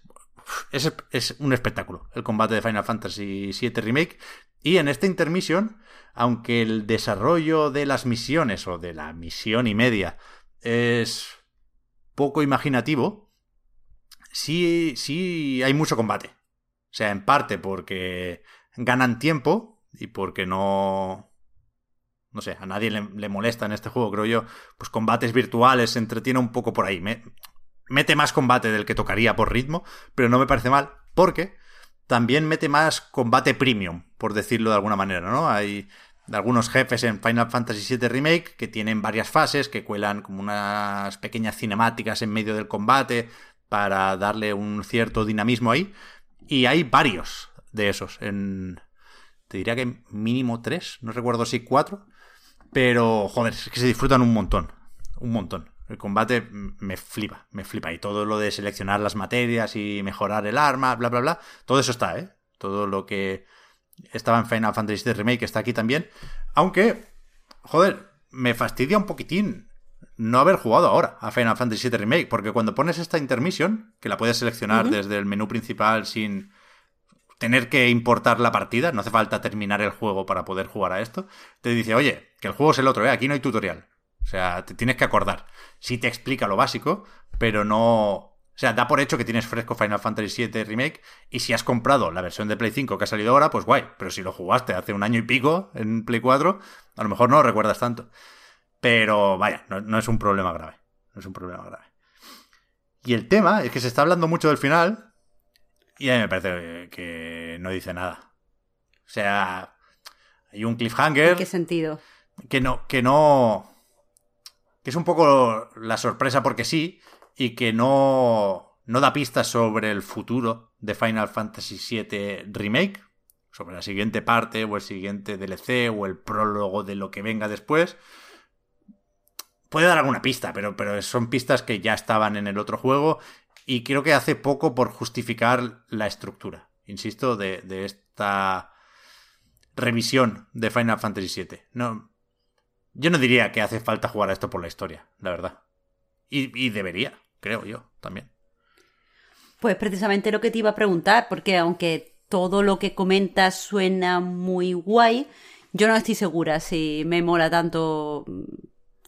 Es, es un espectáculo el combate de Final Fantasy VII Remake. Y en esta intermisión, aunque el desarrollo de las misiones o de la misión y media es poco imaginativo, sí, sí hay mucho combate. O sea, en parte porque ganan tiempo y porque no, no sé, a nadie le, molesta en este juego, creo yo, pues combates virtuales, se entretiene un poco por ahí. mete más combate del que tocaría por ritmo, pero no me parece mal, porque también mete más combate premium, por decirlo de alguna manera, ¿no? Hay algunos jefes en Final Fantasy VII Remake que tienen varias fases, que cuelan como unas pequeñas cinemáticas en medio del combate para darle un cierto dinamismo ahí. Y hay varios de esos. En, te diría que mínimo tres, no recuerdo si cuatro. Pero, joder, es que se disfrutan un montón. Un montón. El combate me flipa, me flipa. Y todo lo de seleccionar las materias y mejorar el arma, bla, bla, bla. Todo eso está, ¿eh? Todo lo que estaba en Final Fantasy VII Remake está aquí también. Aunque, joder, me fastidia un poquitín no haber jugado ahora a Final Fantasy VII Remake. Porque cuando pones esta intermisión, que la puedes seleccionar desde el menú principal sin tener que importar la partida, no hace falta terminar el juego para poder jugar a esto, te dice, oye, que el juego es el otro, ¿eh? aquí no hay tutorial. O sea, te tienes que acordar. Sí te explica lo básico, pero no... O sea, da por hecho que tienes fresco Final Fantasy VII Remake y si has comprado la versión de Play 5 que ha salido ahora, pues guay. Pero si lo jugaste hace un año y pico en Play 4, a lo mejor no lo recuerdas tanto. Pero vaya, no, no es un problema grave. No es un problema grave. Y el tema es que se está hablando mucho del final, y a mí me parece que no dice nada. O sea, hay un cliffhanger. ¿En qué sentido? Que no, que no. Que es un poco la sorpresa porque sí. Y que no. No da pistas sobre el futuro de Final Fantasy VII Remake. Sobre la siguiente parte, o el siguiente DLC, o el prólogo de lo que venga después. Puede dar alguna pista, pero, pero son pistas que ya estaban en el otro juego y creo que hace poco por justificar la estructura, insisto, de, esta revisión de Final Fantasy VII. No, yo no diría que hace falta jugar a esto por la historia, la verdad. Y, debería, creo yo, también. Pues precisamente lo que te iba a preguntar, porque aunque todo lo que comentas suena muy guay, yo no estoy segura si me mola tanto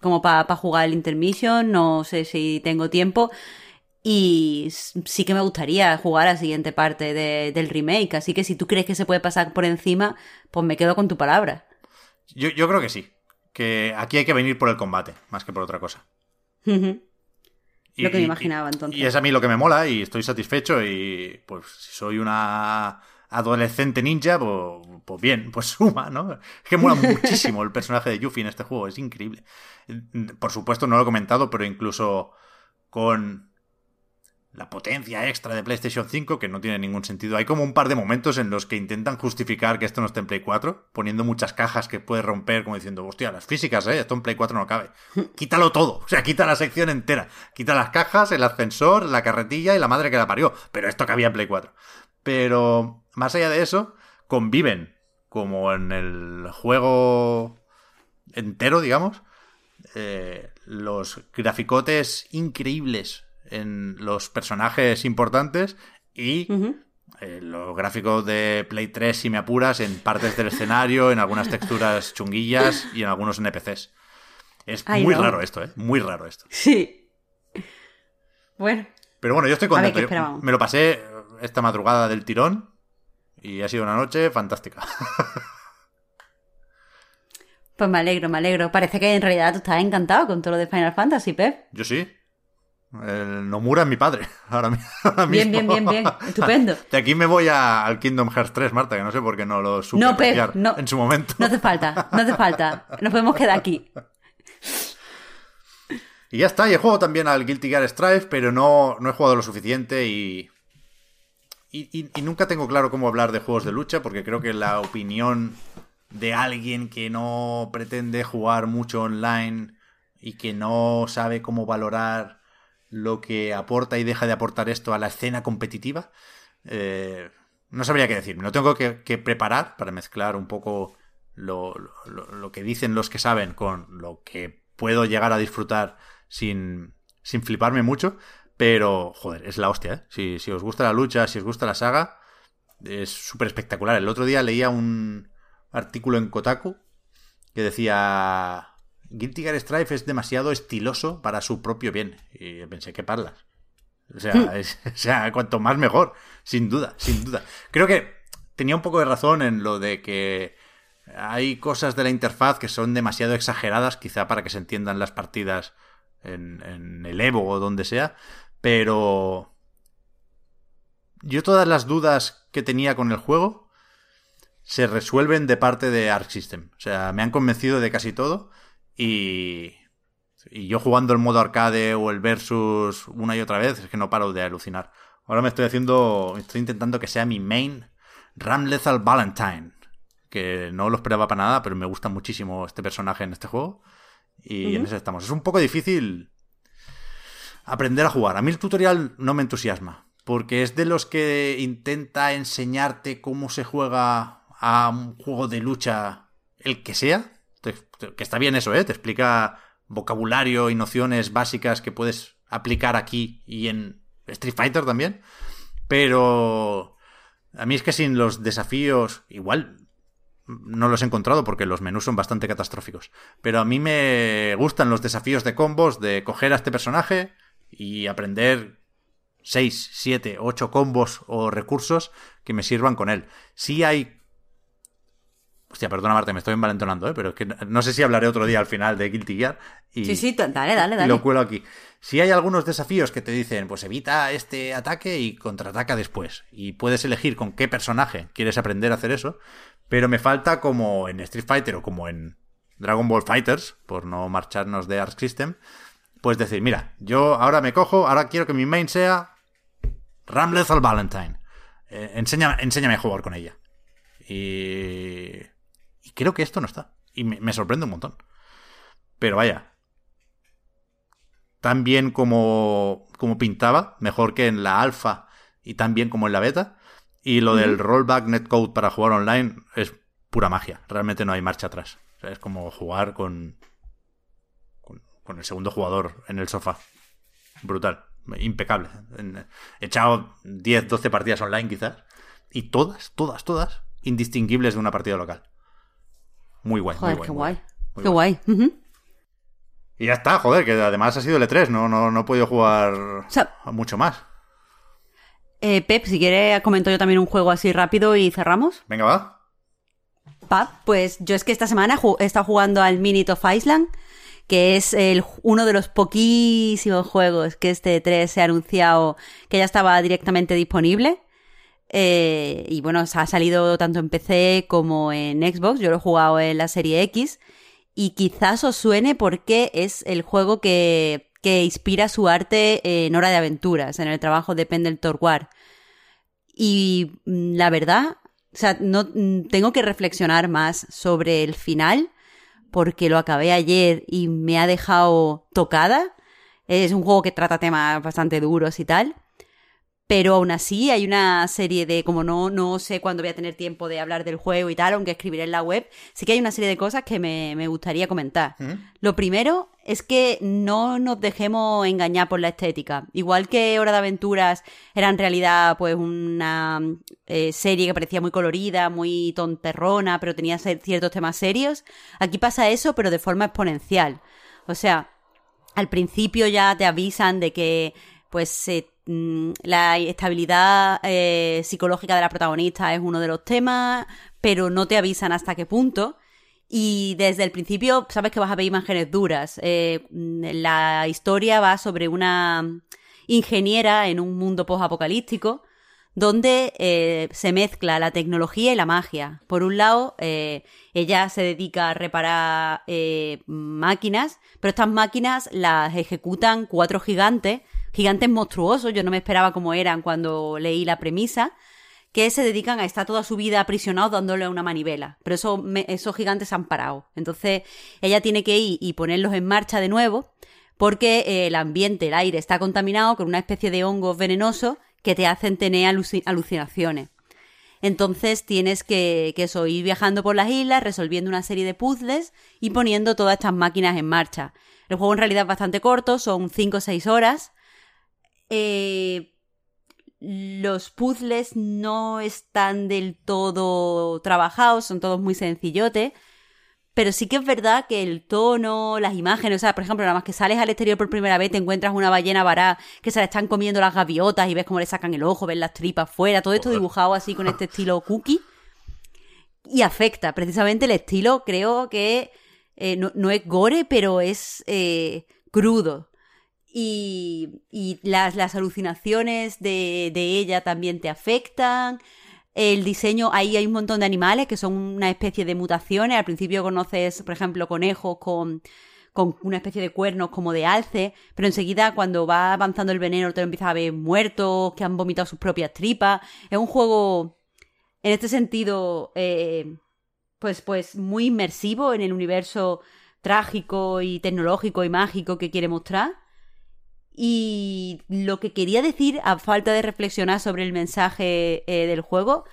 como para jugar el intermission, no sé si tengo tiempo. Y sí que me gustaría jugar a la siguiente parte del remake. Así que si tú crees que se puede pasar por encima, pues me quedo con tu palabra. Yo, creo que sí. Que aquí hay que venir por el combate, más que por otra cosa. Lo que me imaginaba entonces. Y es a mí lo que me mola y estoy satisfecho y pues si soy una adolescente ninja, pues, pues bien, pues suma, ¿no? Es que mola <laughs> muchísimo el personaje de Yuffie en este juego, es increíble. Por supuesto, no lo he comentado, pero incluso con la potencia extra de PlayStation 5, que no tiene ningún sentido. Hay como un par de momentos en los que intentan justificar que esto no está en Play 4, poniendo muchas cajas que puedes romper, como diciendo, hostia, las físicas, ¿eh? Esto en Play 4 no cabe. <laughs> Quítalo todo, o sea, quita la sección entera. Quita las cajas, el ascensor, la carretilla y la madre que la parió. Pero esto cabía en Play 4. Pero, más allá de eso, conviven, como en el juego entero, digamos, eh, los graficotes increíbles en los personajes importantes y eh, los gráficos de Play 3, si me apuras, en partes del escenario, en algunas texturas chunguillas y en algunos NPCs. Es muy raro esto, ¿eh? Muy raro esto. Sí. Bueno. Pero bueno, yo estoy contento. me lo pasé esta madrugada del tirón y ha sido una noche fantástica. Pues me alegro, me alegro. Parece que en realidad tú estás encantado con todo lo de Final Fantasy, Pep. Yo sí. El Nomura es mi padre, <laughs> ahora, mismo. Bien, bien, bien, bien. <laughs> Estupendo. De aquí me voy al Kingdom Hearts 3, Marta, que no sé por qué no lo supe no, Pep, no, en su momento. No hace falta, no hace falta. Nos podemos quedar aquí. Y ya está, y he jugado también al Guilty Gear Strive, pero no, no he jugado lo suficiente y, y, y, nunca tengo claro cómo hablar de juegos de lucha, porque creo que la opinión de alguien que no pretende jugar mucho online y que no sabe cómo valorar lo que aporta y deja de aportar esto a la escena competitiva. Eh, no sabría qué decir. Me lo tengo que, preparar para mezclar un poco lo, que dicen los que saben con lo que puedo llegar a disfrutar sin, sin fliparme mucho. Pero, joder, es la hostia, ¿eh? Si, si os gusta la lucha, si os gusta la saga, es súper espectacular. El otro día leía un artículo en Kotaku que decía Guilty Gear Strife es demasiado estiloso para su propio bien. Y pensé, ¿qué parlas? O sea, <laughs> o sea, cuanto más mejor, sin duda, sin duda. Creo que tenía un poco de razón en lo de que hay cosas de la interfaz que son demasiado exageradas, quizá para que se entiendan las partidas en, en el Evo o donde sea, pero yo todas las dudas que tenía con el juego se resuelven de parte de Arc System. O sea, me han convencido de casi todo y, yo jugando el modo arcade o el versus una y otra vez, es que no paro de alucinar. Ahora me estoy haciendo, estoy intentando que sea mi main Ram Lethal Valentine. Que no lo esperaba para nada, pero me gusta muchísimo este personaje en este juego. Y en eso estamos. Es un poco difícil aprender a jugar. A mí el tutorial no me entusiasma. Porque es de los que intenta enseñarte cómo se juega a un juego de lucha, el que sea que está bien eso, ¿eh? Te explica vocabulario y nociones básicas que puedes aplicar aquí y en Street Fighter también. Pero a mí es que sin los desafíos, igual no los he encontrado porque los menús son bastante catastróficos. Pero a mí me gustan los desafíos de combos, de coger a este personaje y aprender 6, 7, 8 combos o recursos que me sirvan con él. Sí hay Hostia, perdona Marta, me estoy envalentonando, ¿eh? pero es que no sé si hablaré otro día al final de Guilty Gear. Y, sí, sí, dale, dale, dale. Lo cuelo aquí. Si hay algunos desafíos que te dicen, pues evita este ataque y contraataca después. Y puedes elegir con qué personaje quieres aprender a hacer eso. Pero me falta como en Street Fighter o como en Dragon Ball Fighters, por no marcharnos de Arc System, pues decir, mira, yo ahora me cojo, ahora quiero que mi main sea Rambleth al Valentine. Eh, enséñame, enséñame a jugar con ella. Y creo que esto no está. Y me, sorprende un montón. Pero vaya. Tan bien como, como pintaba, mejor que en la alfa y tan bien como en la beta. Y lo del rollback netcode para jugar online es pura magia. Realmente no hay marcha atrás. es como jugar con, con, el segundo jugador en el sofá. Brutal. Impecable. He echado 10, 12 partidas online quizás. Y todas, todas, todas indistinguibles de una partida local. Muy guay. Joder, muy guay, qué guay. Qué guay. Y ya está, joder, que además ha sido el E3, no, no, no he podido jugar mucho más. Eh, Pep, si quiere, comento yo también un juego así rápido y cerramos. Venga, va. Pa, pues yo es que esta semana he estado jugando al Minute of Island, que es el, uno de los poquísimos juegos que este 3 se ha anunciado que ya estaba directamente disponible. Eh, y bueno, ha salido tanto en PC como en Xbox. Yo lo he jugado en la serie X. Y quizás os suene porque es el juego que, que inspira su arte en Hora de Aventuras, en el trabajo de Pendleton War. Y mm, la verdad, o sea, no mm, tengo que reflexionar más sobre el final porque lo acabé ayer y me ha dejado tocada. Es un juego que trata temas bastante duros y tal. Pero aún así hay una serie de, como no, no sé cuándo voy a tener tiempo de hablar del juego y tal, aunque escribiré en la web, sí que hay una serie de cosas que me, me gustaría comentar. Lo primero es que no nos dejemos engañar por la estética. Igual que Hora de Aventuras era en realidad pues una eh, serie que parecía muy colorida, muy tonterrona, pero tenía ciertos temas serios, aquí pasa eso, pero de forma exponencial. O sea, al principio ya te avisan de que pues se Mm, la estabilidad eh, psicológica de la protagonista es uno de los temas, pero no te avisan hasta qué punto. Y desde el principio sabes que vas a ver imágenes duras. Eh, mm, la historia va sobre una ingeniera en un mundo post-apocalíptico donde eh, se mezcla la tecnología y la magia. Por un lado, ella se dedica a reparar máquinas, pero estas máquinas las ejecutan cuatro gigantes gigantes monstruosos, yo no me esperaba cómo eran cuando leí la premisa, que se dedican a estar toda su vida aprisionados dándole una manivela. Pero eso, esos gigantes han parado. Entonces ella tiene que ir y ponerlos en marcha de nuevo porque eh, el ambiente, el aire está contaminado con una especie de hongos venenosos que te hacen tener alucinaciones. Entonces tienes que, que eso, ir viajando por las islas, resolviendo una serie de puzzles y poniendo todas estas máquinas en marcha. El juego en realidad es bastante corto, son 5 o 6 horas, eh, los puzzles no están del todo trabajados, son todos muy sencillotes. Pero sí que es verdad que el tono, las imágenes, o sea, por ejemplo, nada más que sales al exterior por primera vez, te encuentras una ballena vará que se la están comiendo las gaviotas y ves cómo le sacan el ojo, ves las tripas fuera, todo esto dibujado así con este estilo cookie. Y afecta, precisamente el estilo, creo que eh, no, es gore, pero es eh, crudo. Y, las, las, alucinaciones de, de, ella también te afectan. El diseño, ahí hay un montón de animales que son una especie de mutaciones. Al principio conoces, por ejemplo, conejos con, con una especie de cuernos como de alce, pero enseguida cuando va avanzando el veneno te lo empiezas a ver muertos, que han vomitado sus propias tripas. Es un juego, en este sentido, eh, pues, pues muy inmersivo en el universo trágico y tecnológico y mágico que quiere mostrar. Y lo que quería decir, a falta de reflexionar sobre el mensaje eh, del juego,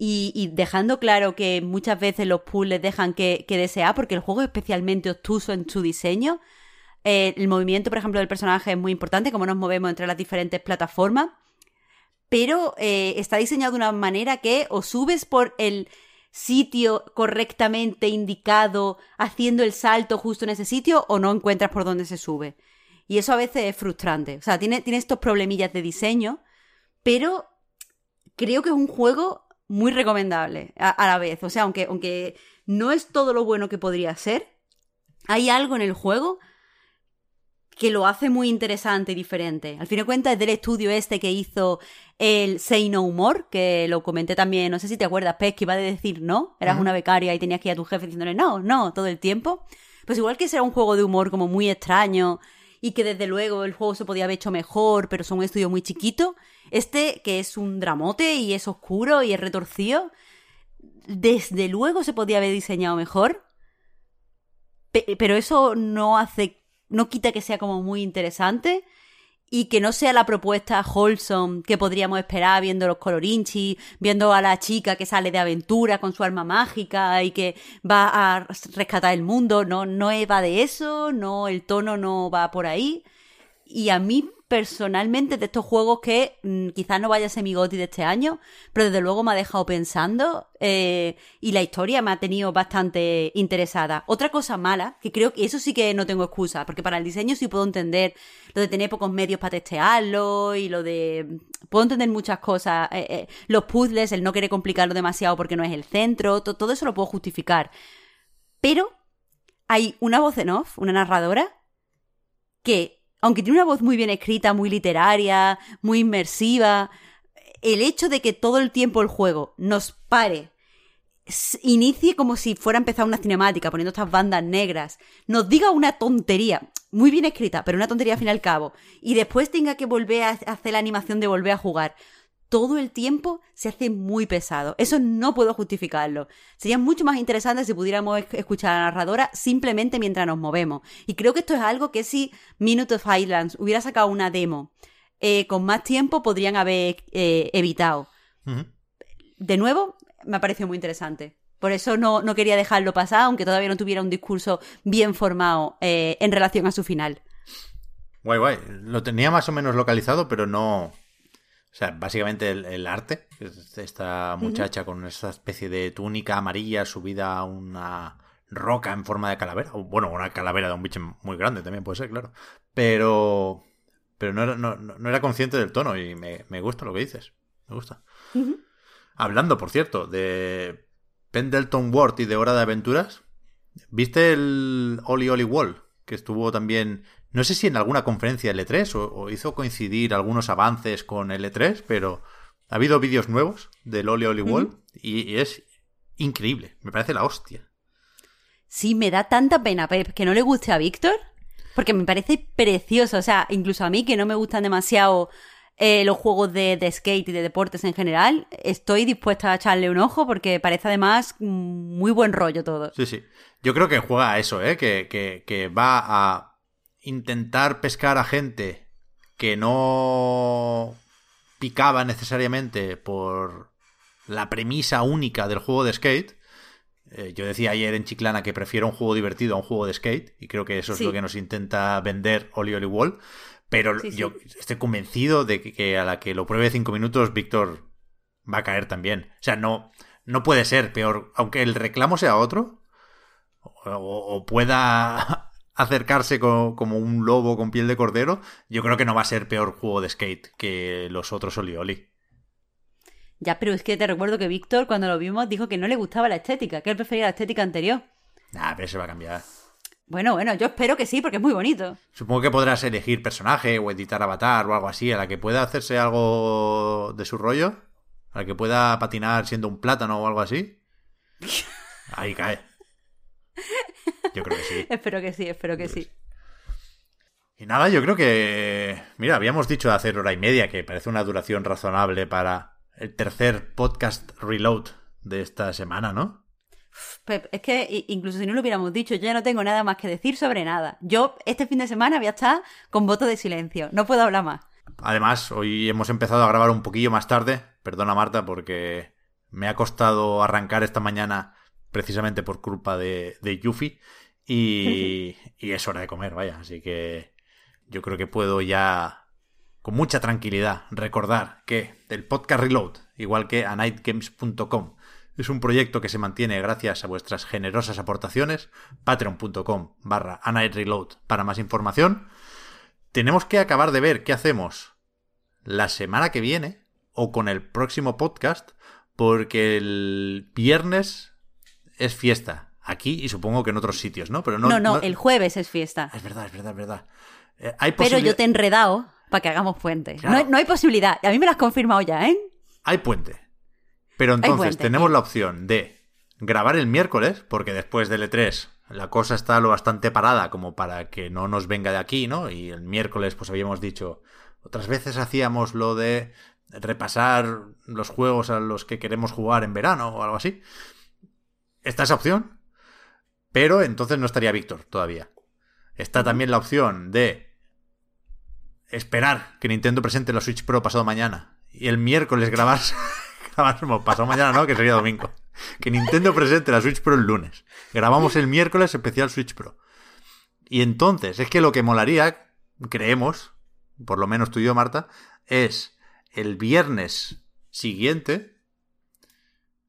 y, dejando claro que muchas veces los puzzles dejan que, desear, porque el juego es especialmente obtuso en su diseño. Eh, el movimiento, por ejemplo, del personaje es muy importante, cómo nos movemos entre las diferentes plataformas. Pero eh, está diseñado de una manera que o subes por el sitio correctamente indicado, haciendo el salto justo en ese sitio, o no encuentras por dónde se sube. Y eso a veces es frustrante. O sea, tiene, tiene estos problemillas de diseño, pero creo que es un juego muy recomendable a, la vez. O sea, aunque, aunque no es todo lo bueno que podría ser, hay algo en el juego que lo hace muy interesante y diferente. Al fin y cuentas es del estudio este que hizo el Say No More, que lo comenté también, no sé si te acuerdas, Pez, que iba a decir no, eras una becaria y tenías que ir a tu jefe diciéndole no, no, todo el tiempo. Pues igual que será un juego de humor como muy extraño, y que desde luego el juego se podía haber hecho mejor, pero son un estudio muy chiquito. Este, que es un dramote y es oscuro y es retorcido, desde luego se podía haber diseñado mejor, pero eso no hace, no quita que sea como muy interesante y que no sea la propuesta wholesome que podríamos esperar viendo los colorinchi, viendo a la chica que sale de aventura con su arma mágica y que va a rescatar el mundo, no, no va de eso, no, el tono no va por ahí. Y a mí personalmente de estos juegos que mm, quizás no vaya a ser mi goti de este año, pero desde luego me ha dejado pensando eh, y la historia me ha tenido bastante interesada. Otra cosa mala, que creo que eso sí que no tengo excusa, porque para el diseño sí puedo entender lo de tener pocos medios para testearlo y lo de... Puedo entender muchas cosas, eh, eh, los puzzles, el no querer complicarlo demasiado porque no es el centro, todo eso lo puedo justificar. Pero hay una voz en off, una narradora, que, aunque tiene una voz muy bien escrita, muy literaria, muy inmersiva, el hecho de que todo el tiempo el juego nos pare, inicie como si fuera a empezar una cinemática, poniendo estas bandas negras, nos diga una tontería, muy bien escrita, pero una tontería al fin y al cabo, y después tenga que volver a hacer la animación de volver a jugar, todo el tiempo se hace muy pesado. Eso no puedo justificarlo. Sería mucho más interesante si pudiéramos escuchar a la narradora simplemente mientras nos movemos. Y creo que esto es algo que si Minute of Highlands hubiera sacado una demo eh, con más tiempo podrían haber eh, evitado. De nuevo, me ha parecido muy interesante. Por eso no, no, quería dejarlo pasar, aunque todavía no tuviera un discurso bien formado eh, en relación a su final. Guay, guay. Lo tenía más o menos localizado, pero no, o sea, básicamente el, arte, esta muchacha con esta especie de túnica amarilla subida a una roca en forma de calavera. Bueno, una calavera de un bicho muy grande también puede ser, claro. Pero, pero no, era, no, era consciente del tono y me, gusta lo que dices. Me gusta. Hablando, por cierto, de Pendleton Ward y de Hora de Aventuras, ¿viste el Oli Oli Wall? Que estuvo también no sé si en alguna conferencia L3 o, hizo coincidir algunos avances con L3, pero ha habido vídeos nuevos del Oli Oli Wall y, es increíble. Me parece la hostia. Sí, me da tanta pena, Pep, que no le guste a Víctor, porque me parece precioso. O sea, incluso a mí, que no me gustan demasiado eh, los juegos de, skate y de deportes en general, estoy dispuesta a echarle un ojo porque parece además muy buen rollo todo. Sí, sí. Yo creo que juega a eso, ¿eh? que, que va a intentar pescar a gente que no picaba necesariamente por la premisa única del juego de skate. Eh, yo decía ayer en Chiclana que prefiero un juego divertido a un juego de skate y creo que eso es lo que nos intenta vender Oli Oli Wall. Pero yo estoy convencido de que, a la que lo pruebe cinco minutos, Víctor va a caer también. O sea, no, no puede ser peor. Aunque el reclamo sea otro, o pueda acercarse como un lobo con piel de cordero, yo creo que no va a ser peor juego de skate que los otros Oli Ya, pero es que te recuerdo que Víctor, cuando lo vimos, dijo que no le gustaba la estética, que él prefería la estética anterior. Ah, pero se va a cambiar. Bueno, bueno, yo espero que sí, porque es muy bonito. Supongo que podrás elegir personaje o editar avatar o algo así, a la que pueda hacerse algo de su rollo, a la que pueda patinar siendo un plátano o algo así. <laughs> Ahí cae. Yo creo que sí. <laughs> espero que sí, espero que sí. Y nada, yo creo que. Mira, habíamos dicho de hacer hora y media, que parece una duración razonable para el tercer podcast reload de esta semana, ¿no? es que incluso si no lo hubiéramos dicho, yo ya no tengo nada más que decir sobre nada. Yo este fin de semana voy a estar con voto de silencio. No puedo hablar más. Además, hoy hemos empezado a grabar un poquillo más tarde. Perdona, Marta, porque me ha costado arrancar esta mañana precisamente por culpa de, de Yuffie. Y, es hora de comer, vaya. Así que yo creo que puedo ya, con mucha tranquilidad, recordar que el podcast Reload, igual que a nightgames.com, es un proyecto que se mantiene gracias a vuestras generosas aportaciones. Patreon.com barra Reload para más información. Tenemos que acabar de ver qué hacemos la semana que viene o con el próximo podcast, porque el viernes es fiesta Aquí y supongo que en otros sitios, ¿no? Pero no, no, no, el jueves es fiesta. Es verdad, es verdad, es verdad. Eh, Pero yo te he enredado para que hagamos puente. No, hay posibilidad. A mí me lo has confirmado ya, ¿eh? Hay puente. Pero entonces tenemos la opción de grabar el miércoles, porque después del E3 la cosa está lo bastante parada como para que no nos venga de aquí, ¿no? Y el miércoles, pues habíamos dicho, otras veces hacíamos lo de repasar los juegos a los que queremos jugar en verano o algo así. Está esa opción, pero entonces no estaría Víctor todavía. Está también la opción de esperar que Nintendo presente la Switch Pro pasado mañana y el miércoles grabar, <laughs> pasado mañana no, que sería domingo. Que Nintendo presente la Switch Pro el lunes. Grabamos el miércoles especial Switch Pro. Y entonces, es que lo que molaría, creemos, por lo menos tú y yo, Marta, es el viernes siguiente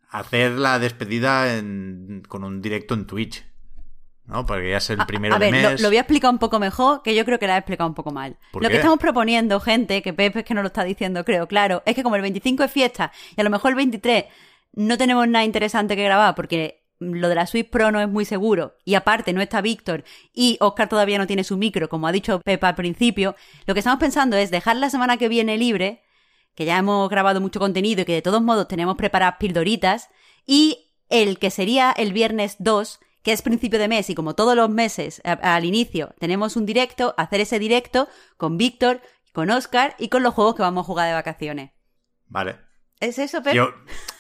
hacer la despedida con un directo en Twitch. ¿no? Porque ya es el primero a, ver, mes. Lo, voy a explicar un poco mejor, que yo creo que lo he explicado un poco mal. Lo que estamos proponiendo, gente, que Pepe es que no lo está diciendo, creo, claro, es que como el 25 es fiesta y a lo mejor el 23 no tenemos nada interesante que grabar porque lo de la Switch Pro no es muy seguro y aparte no está Víctor y Oscar todavía no tiene su micro, como ha dicho Pepa al principio, lo que estamos pensando es dejar la semana que viene libre, que ya hemos grabado mucho contenido y que de todos modos tenemos preparadas pildoritas, y el que sería el viernes 2, que es principio de mes y como todos los meses al inicio tenemos un directo, hacer ese directo con Víctor, con Oscar y con los juegos que vamos a jugar de vacaciones. Vale, ¿Es eso, Pep? Yo,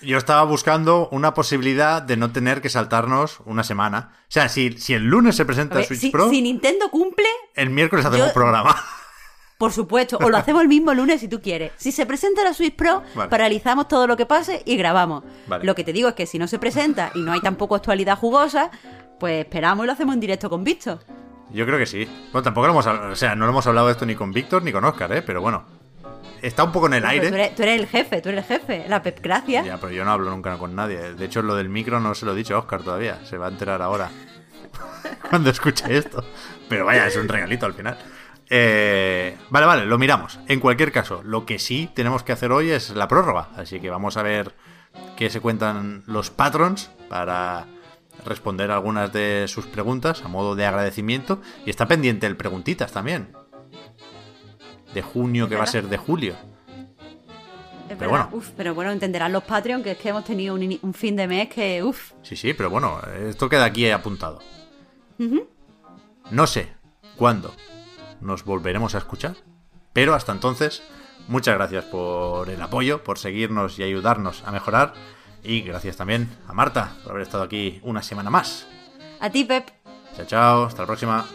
yo estaba buscando una posibilidad de no tener que saltarnos una semana. O sea, si, si el lunes se presenta ver, Switch si, Pro, si Nintendo cumple, el miércoles hacemos yo- programa. Por supuesto, o lo hacemos el mismo lunes si tú quieres. Si se presenta la Switch Pro, Vale. paralizamos todo lo que pase y grabamos. Vale. Lo que te digo es que si no se presenta y no hay tampoco actualidad jugosa, pues esperamos y lo hacemos en directo con Víctor. Yo creo que sí. Bueno, tampoco lo hemos hablado, o sea, no lo hemos hablado de esto ni con Víctor ni con Oscar, ¿eh? Pero bueno, está un poco en el Pero Tú aire. eres, tú eres el jefe, tú eres el jefe. La Pepcracia. Ya, pero yo no hablo nunca con nadie. De hecho, lo del micro no se lo he dicho a Oscar todavía. Se va a enterar ahora. <laughs> Cuando escuche esto. Pero vaya, es un regalito al final. Eh, vale, vale, lo miramos. En cualquier caso, lo que sí tenemos que hacer hoy es la prórroga. Así que vamos a ver qué se cuentan los patrons para responder algunas de sus preguntas a modo de agradecimiento. Y está pendiente el preguntitas también. De junio, que va a ser de julio. Es pero verdad. bueno. Uf, pero bueno, entenderán los Patreon que es que hemos tenido un fin de mes que, uff, Sí, sí, pero bueno, esto queda aquí apuntado. No sé cuándo nos volveremos a escuchar, pero hasta entonces, muchas gracias por el apoyo, por seguirnos y ayudarnos a mejorar. Y gracias también a Marta por haber estado aquí una semana más. a ti, Pep. Chao, chao, hasta la próxima.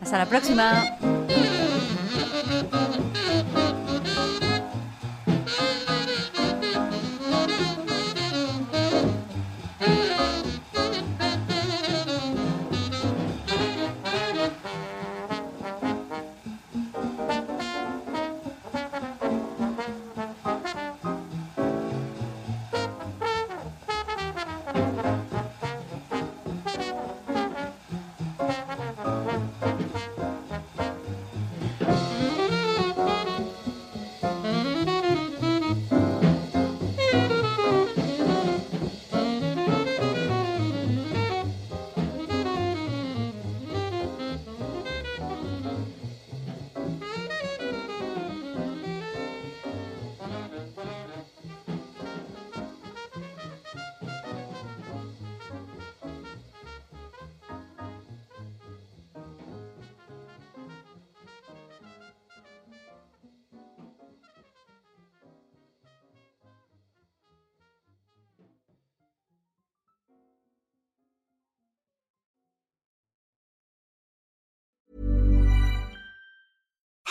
Hasta la próxima.